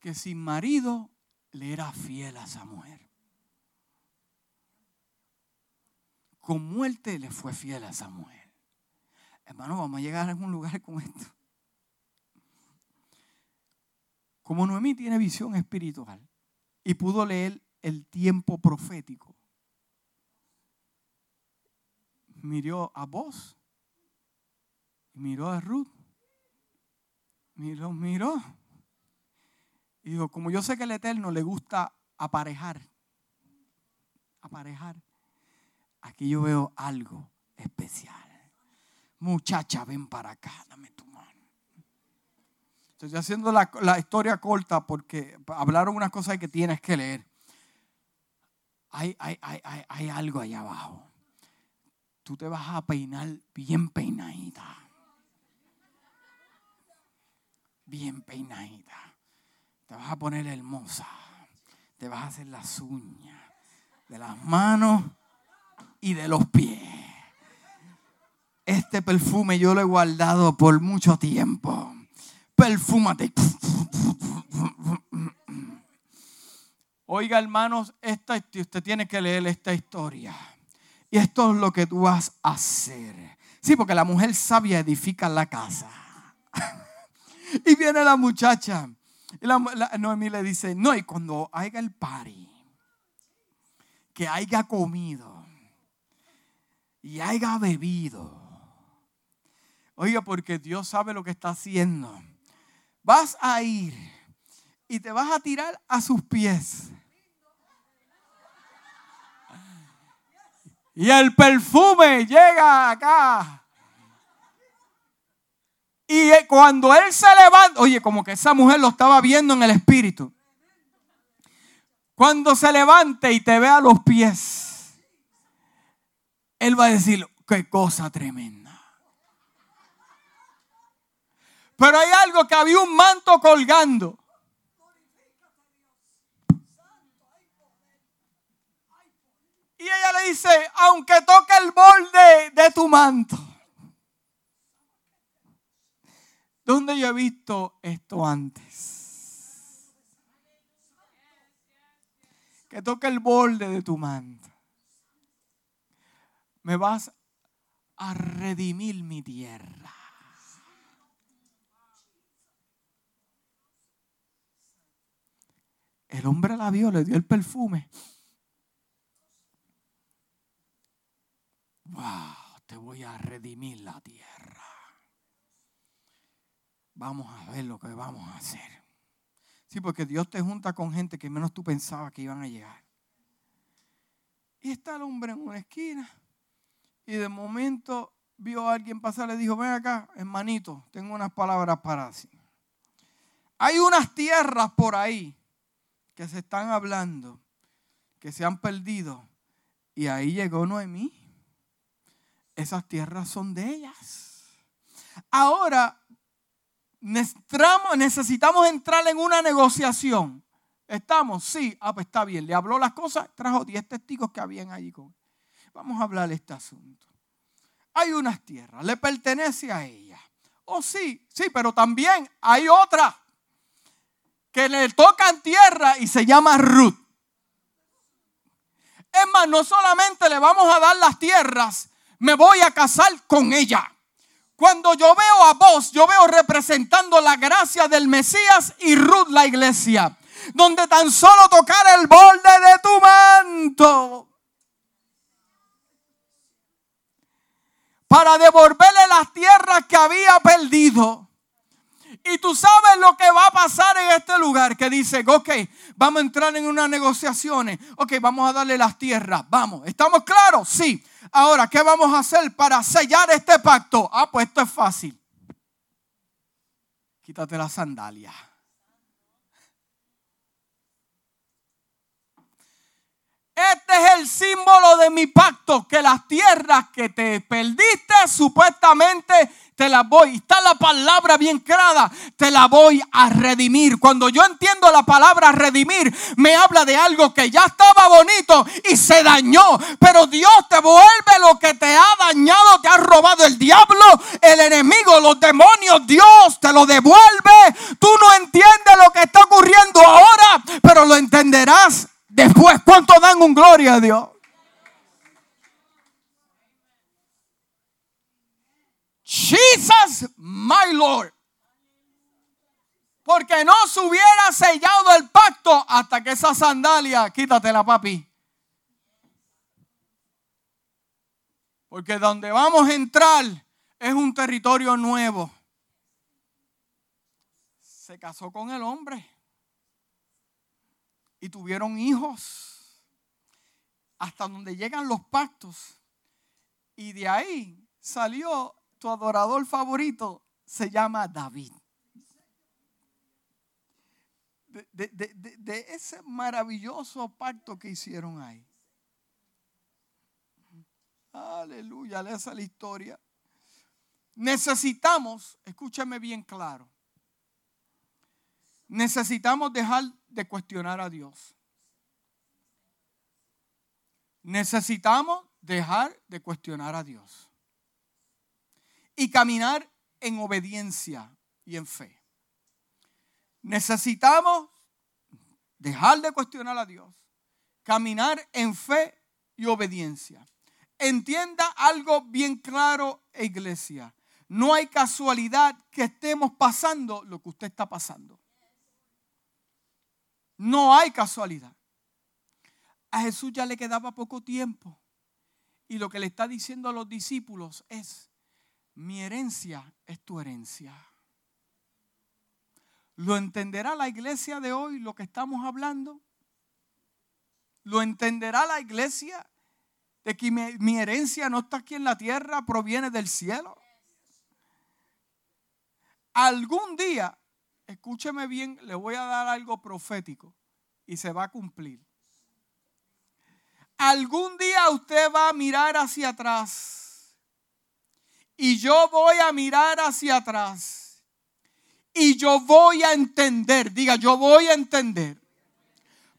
Que sin marido le era fiel a esa mujer. Con muerte le fue fiel a esa mujer. Hermano, vamos a llegar a algún lugar con esto. Como Noemí tiene visión espiritual y pudo leer el tiempo profético, miró a vos, miró a Ruth, miró, miró. Y dijo, como yo sé que el Eterno le gusta aparejar, aparejar, aquí yo veo algo especial muchacha, ven para acá, dame tu mano. Estoy haciendo la, historia corta porque hablaron unas cosas que tienes que leer. Hay, hay, hay, hay, algo ahí abajo. Tú te vas a peinar bien peinadita. Bien peinadita. Te vas a poner hermosa. Te vas a hacer las uñas de las manos y de los pies este perfume yo lo he guardado por mucho tiempo. Perfúmate. Oiga, hermanos, esta, usted tiene que leer esta historia. Y esto es lo que tú vas a hacer. Sí, porque la mujer sabia edifica la casa. y viene la muchacha. Y la, Noemí le dice, no, y cuando haya el party, que haya comido y haya bebido, Oiga, porque Dios sabe lo que está haciendo. Vas a ir y te vas a tirar a sus pies. Y el perfume llega acá. Y cuando él se levanta, oye, como que esa mujer lo estaba viendo en el espíritu. Cuando se levante y te ve a los pies, él va a decir, qué cosa tremenda. Pero hay algo que había un manto colgando. Y ella le dice, aunque toque el borde de tu manto. ¿Dónde yo he visto esto antes? Que toque el borde de tu manto. Me vas a redimir mi tierra. El hombre la vio, le dio el perfume. Wow, te voy a redimir la tierra. Vamos a ver lo que vamos a hacer. Sí, porque Dios te junta con gente que menos tú pensabas que iban a llegar. Y está el hombre en una esquina. Y de momento vio a alguien pasar, le dijo, ven acá, hermanito, tengo unas palabras para ti. Hay unas tierras por ahí que se están hablando, que se han perdido. Y ahí llegó Noemí. Esas tierras son de ellas. Ahora necesitamos entrar en una negociación. ¿Estamos? Sí. Ah, pues está bien. Le habló las cosas, trajo 10 testigos que habían allí. Con... Vamos a hablar de este asunto. Hay unas tierras, le pertenece a ella. Oh, sí, sí, pero también hay otra que le tocan tierra y se llama Ruth. Es más, no solamente le vamos a dar las tierras, me voy a casar con ella. Cuando yo veo a vos, yo veo representando la gracia del Mesías y Ruth la iglesia, donde tan solo tocar el borde de tu manto para devolverle las tierras que había perdido Y tú sabes lo que va a pasar en este lugar, que dice, ok, vamos a entrar en unas negociaciones, ok, vamos a darle las tierras, vamos, ¿estamos claros? Sí. Ahora, ¿qué vamos a hacer para sellar este pacto? Ah, pues esto es fácil. Quítate la sandalia. Este es el símbolo de mi pacto, que las tierras que te perdiste supuestamente te las voy, está la palabra bien clara, te la voy a redimir. Cuando yo entiendo la palabra redimir, me habla de algo que ya estaba bonito y se dañó. Pero Dios te vuelve lo que te ha dañado, te ha robado el diablo, el enemigo, los demonios. Dios te lo devuelve. Tú no entiendes lo que está ocurriendo ahora, pero lo entenderás después. ¿Cuánto dan un gloria a Dios? Jesus, my Lord. Porque no se hubiera sellado el pacto hasta que esa sandalia, quítatela, papi. Porque donde vamos a entrar es un territorio nuevo. Se casó con el hombre y tuvieron hijos. Hasta donde llegan los pactos. Y de ahí salió tu adorador favorito se llama David. De, ese maravilloso pacto que hicieron ahí. Aleluya, esa la historia. Necesitamos, escúchame bien claro, necesitamos dejar de cuestionar a Dios. Necesitamos dejar de cuestionar a Dios y caminar en obediencia y en fe. Necesitamos dejar de cuestionar a Dios, caminar en fe y obediencia. Entienda algo bien claro, iglesia. No hay casualidad que estemos pasando lo que usted está pasando. No hay casualidad. A Jesús ya le quedaba poco tiempo. Y lo que le está diciendo a los discípulos es, mi herencia es tu herencia. ¿Lo entenderá la iglesia de hoy lo que estamos hablando? ¿Lo entenderá la iglesia de que mi, herencia no está aquí en la tierra, proviene del cielo? Algún día, escúcheme bien, le voy a dar algo profético y se va a cumplir. Algún día usted va a mirar hacia atrás y yo voy a mirar hacia atrás. Y yo voy a entender, diga, yo voy a entender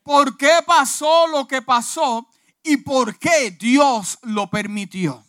por qué pasó lo que pasó y por qué Dios lo permitió.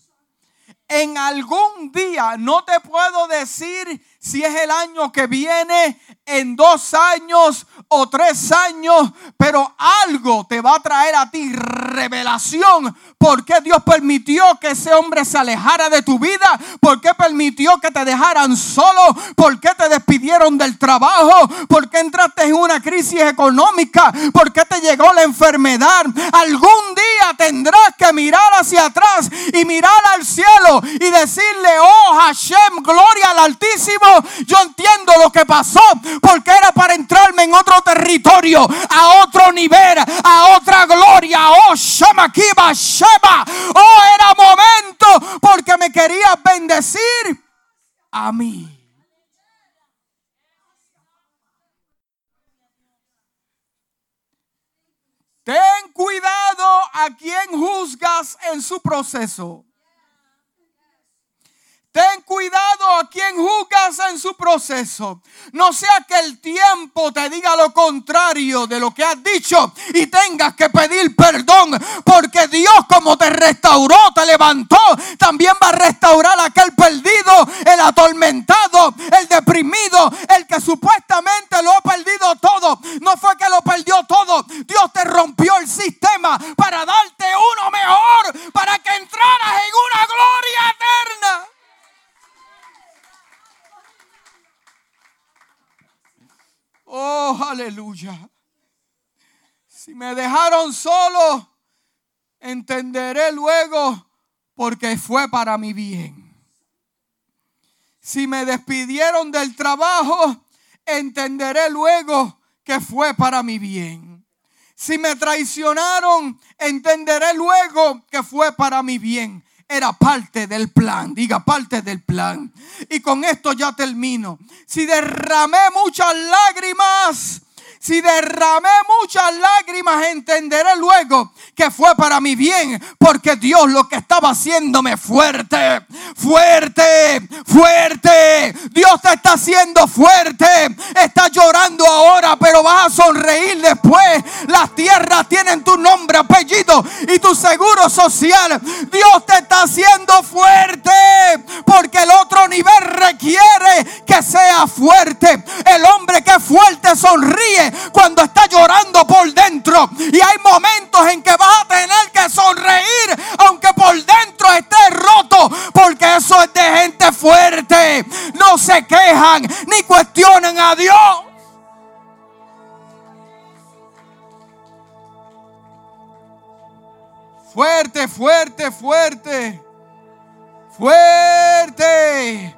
En algún día, no te puedo decir si es el año que viene, en dos años o tres años, pero algo te va a traer a ti revelación. ¿Por qué Dios permitió que ese hombre se alejara de tu vida? ¿Por qué permitió que te dejaran solo? ¿Por qué te despidieron del trabajo? ¿Por qué entraste en una crisis económica? ¿Por qué te llegó la enfermedad? Algún día tendrás que mirar hacia atrás y mirar al cielo y decirle, oh Hashem, gloria al Altísimo yo entiendo lo que pasó porque era para entrarme en otro territorio, a otro nivel, a otra gloria. Oh, Shema Kiba, Shema. Oh, era momento porque me quería bendecir a mí. Ten cuidado a quien juzgas en su proceso. Ten cuidado a quien juzgas en su proceso. No sea que el tiempo te diga lo contrario de lo que has dicho y tengas que pedir perdón. Porque Dios como te restauró, te levantó, también va a restaurar a aquel perdido, el atormentado, el deprimido, el que supuestamente lo ha perdido todo. No fue que lo perdió todo. Dios te rompió el sistema para darte uno mejor, para que entraras en una gloria eterna. Oh, aleluya. Si me dejaron solo, entenderé luego porque fue para mi bien. Si me despidieron del trabajo, entenderé luego que fue para mi bien. Si me traicionaron, entenderé luego que fue para mi bien. Era parte del plan, diga parte del plan. Y con esto ya termino. Si derramé muchas lágrimas, si derramé muchas lágrimas, entenderé luego que fue para mi bien, porque Dios lo que estaba haciéndome fuerte, fuerte, fuerte. Dios te está haciendo fuerte. Estás llorando ahora, pero vas a sonreír después. Las tierras tienen tu nombre, apellido y tu seguro social. Dios te está haciendo fuerte, porque el otro nivel requiere que sea fuerte. El hombre que es fuerte sonríe cuando está llorando por dentro. Y hay momentos en que vas a tener que sonreír, aunque por dentro esté roto, porque eso es de gente fuerte. No se quejan ni cuestionan a Dios. Fuerte, fuerte, fuerte. Fuerte.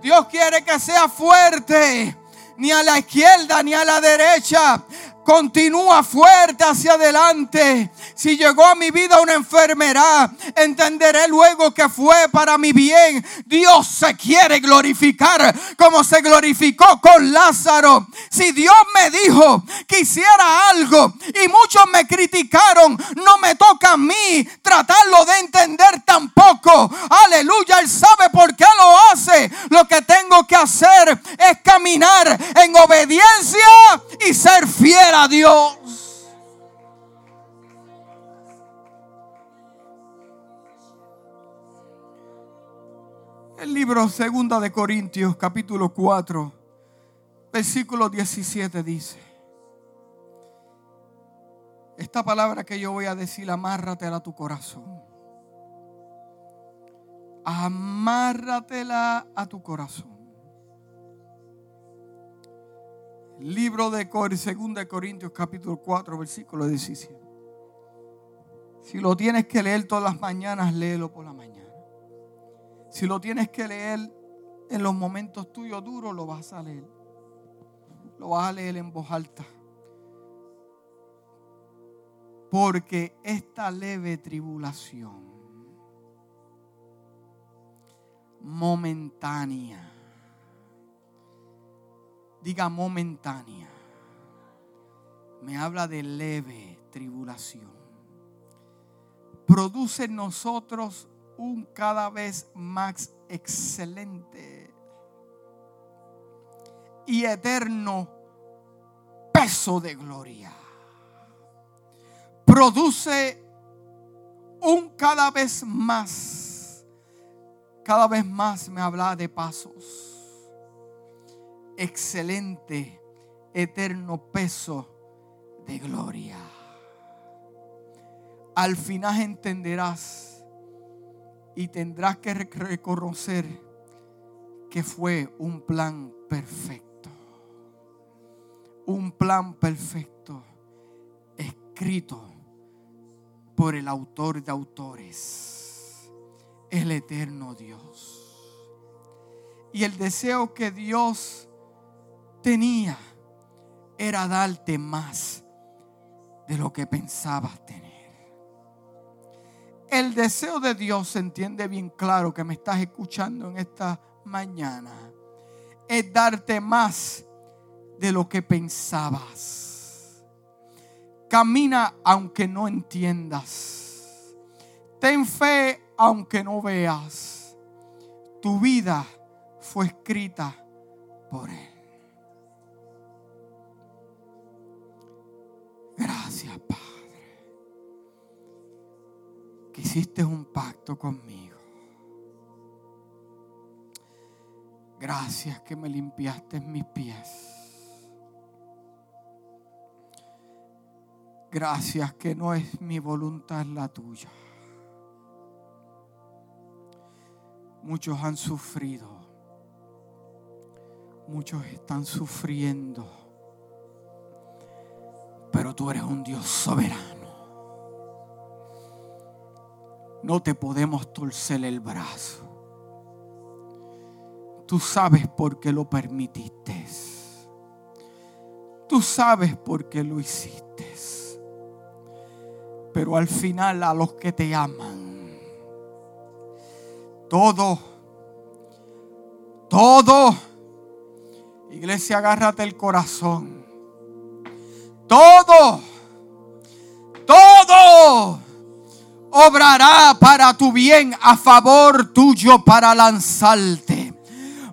Dios quiere que sea fuerte ni a la izquierda ni a la derecha. Continúa fuerte hacia adelante. Si llegó a mi vida una enfermedad, entenderé luego que fue para mi bien. Dios se quiere glorificar como se glorificó con Lázaro. Si Dios me dijo que hiciera algo y muchos me criticaron, no me toca a mí tratarlo de entender tampoco. Aleluya, Él sabe por qué lo hace. Lo que tengo que hacer es caminar en obediencia y ser fiel a Dios. El libro segunda de Corintios capítulo 4 versículo 17 dice Esta palabra que yo voy a decir amárratela a tu corazón. Amárratela a tu corazón. Libro de Segunda de Corintios capítulo 4 versículo 17. Si lo tienes que leer todas las mañanas, léelo por la mañana. Si lo tienes que leer en los momentos tuyos duros, lo vas a leer. Lo vas a leer en voz alta. Porque esta leve tribulación momentánea diga momentánea. Me habla de leve tribulación. Produce en nosotros un cada vez más excelente y eterno peso de gloria. Produce un cada vez más, cada vez más me habla de pasos excelente, eterno peso de gloria. Al final entenderás y tendrás que reconocer que fue un plan perfecto. Un plan perfecto escrito por el autor de autores, el eterno Dios. Y el deseo que Dios tenía era darte más de lo que pensabas tener. El deseo de Dios se entiende bien claro que me estás escuchando en esta mañana. Es darte más de lo que pensabas. Camina aunque no entiendas. Ten fe aunque no veas. Tu vida fue escrita por Él. Gracias, Padre, que hiciste un pacto conmigo. Gracias que me limpiaste mis pies. Gracias que no es mi voluntad la tuya. Muchos han sufrido. Muchos están sufriendo pero tú eres un Dios soberano. No te podemos torcer el brazo. Tú sabes por qué lo permitiste. Tú sabes por qué lo hiciste. Pero al final a los que te aman, todo, todo, iglesia, agárrate el corazón. Todo, todo obrará para tu bien a favor tuyo para lanzarte,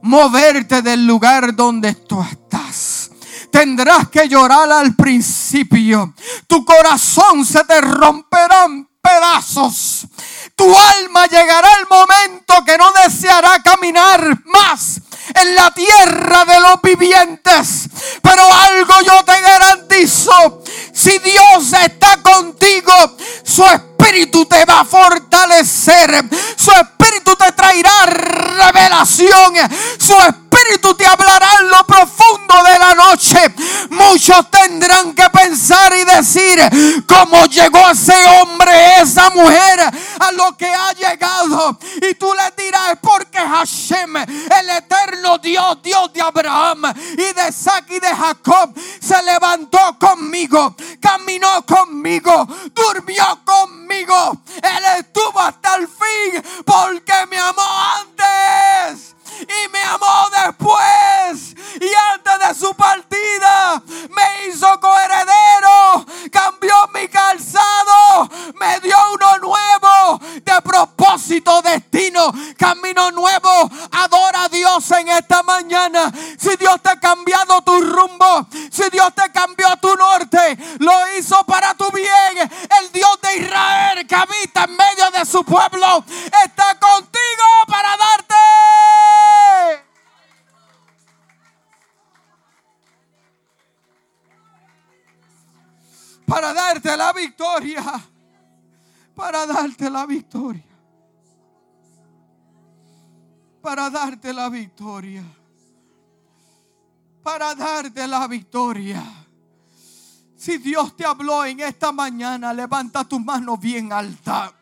moverte del lugar donde tú estás. Tendrás que llorar al principio. Tu corazón se te romperá en pedazos. Tu alma llegará el momento que no deseará caminar más en la tierra de los vivientes. Pero algo yo te garantizo. Si Dios está contigo, su te va a fortalecer. Su espíritu te traerá revelación. Su espíritu te hablará en lo profundo de la noche. Muchos tendrán que pensar y decir cómo llegó ese hombre, esa mujer a lo que ha llegado. Y tú le dirás, porque Hashem, el eterno Dios, Dios de Abraham y de Isaac y de Jacob, se levantó conmigo, caminó conmigo, durmió conmigo. Él estuvo hasta el fin porque me amó antes y me amó después. Y antes de su partida me hizo coheredero, cambió mi calzado, me dio uno nuevo propósito, destino, camino nuevo. Adora a Dios en esta mañana. Si Dios te ha cambiado tu rumbo, si Dios te cambió tu norte, lo hizo para tu bien. El Dios de Israel que habita en medio de su pueblo está contigo para darte para darte la victoria. Para darte la victoria. Para darte la victoria. Para darte la victoria. Si Dios te habló en esta mañana, levanta tu mano bien alta.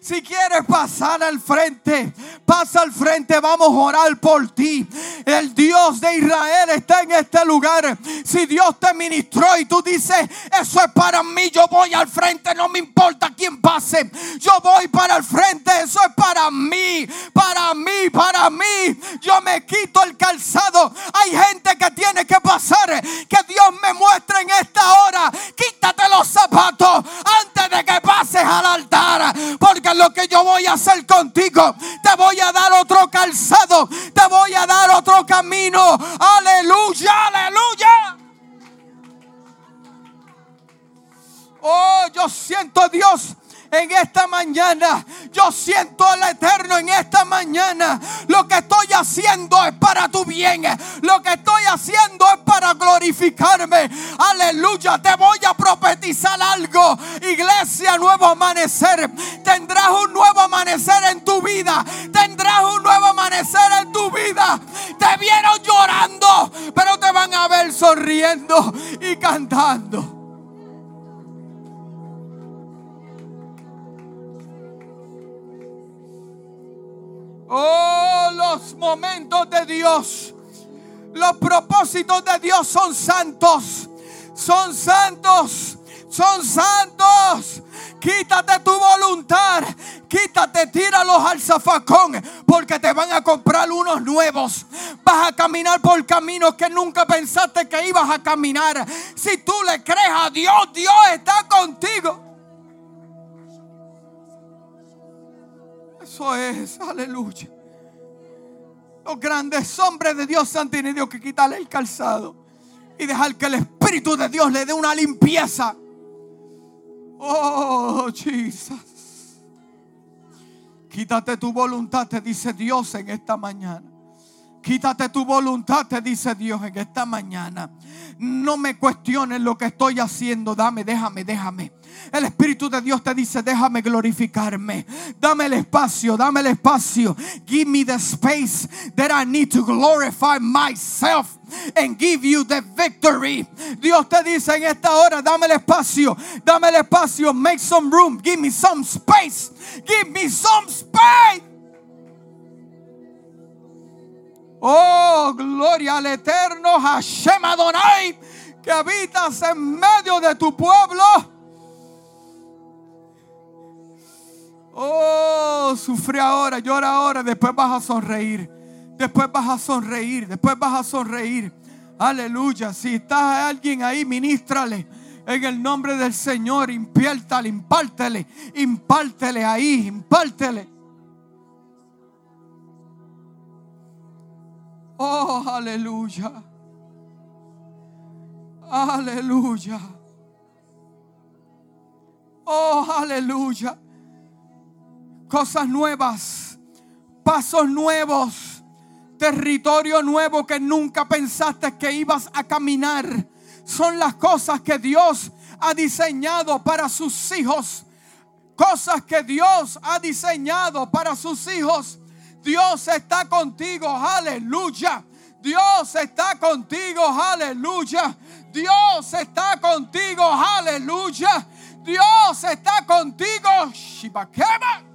Si quieres pasar al frente, pasa al frente. Vamos a orar por ti. El Dios de Israel está en este lugar. Si Dios te ministró y tú dices, eso es para mí, yo voy al frente, no me importa quién pase. Yo voy para el frente, eso es para mí, para mí, para mí. Yo me quito el calzado. Hay gente que tiene que pasar. Que Dios me muestre en esta hora. Quítate los zapatos antes de que pases al altar. Lo que yo voy a hacer contigo, te voy a dar otro calzado, te voy a dar otro camino. Aleluya, aleluya. Oh, yo siento Dios en esta mañana. Yo siento al Eterno en esta mañana. Lo que estoy haciendo es para tu bien. Lo que estoy haciendo es para glorificarme. Aleluya. Te voy a profetizar algo. Iglesia, nuevo amanecer. Tendrás un nuevo amanecer en tu vida. Tendrás un nuevo amanecer en tu vida. Te vieron llorando, pero te van a ver sonriendo y cantando. Oh, los momentos de Dios. Los propósitos de Dios son santos. Son santos. Son santos. Quítate tu voluntad. Quítate, tíralos al zafacón. Porque te van a comprar unos nuevos. Vas a caminar por caminos que nunca pensaste que ibas a caminar. Si tú le crees a Dios, Dios está contigo. Eso es, aleluya. Los grandes hombres de Dios han tenido que quitarle el calzado y dejar que el Espíritu de Dios le dé una limpieza. Oh, Jesus. Quítate tu voluntad, te dice Dios en esta mañana. Quítate tu voluntad, te dice Dios en esta mañana. No me cuestiones lo que estoy haciendo. Dame, déjame, déjame. El Espíritu de Dios te dice, déjame glorificarme. Dame el espacio, dame el espacio. Give me the space that I need to glorify myself and give you the victory. Dios te dice en esta hora, dame el espacio, dame el espacio, make some room, give me some space, give me some space. Oh, gloria al eterno Hashem Adonai. que habitas en medio de tu pueblo. Oh, sufre ahora, llora ahora, después vas a sonreír. Después vas a sonreír, después vas a sonreír. Aleluya. Si está alguien ahí, ministrale. En el nombre del Señor, impiértale, impártele, impártele ahí, impártele. Oh, aleluya. Aleluya. Oh, aleluya. Cosas nuevas, pasos nuevos, territorio nuevo que nunca pensaste que ibas a caminar. Son las cosas que Dios ha diseñado para sus hijos. Cosas que Dios ha diseñado para sus hijos. Dios está contigo, aleluya. Dios está contigo, aleluya. Dios está contigo, aleluya. Dios está contigo. Shibakeba.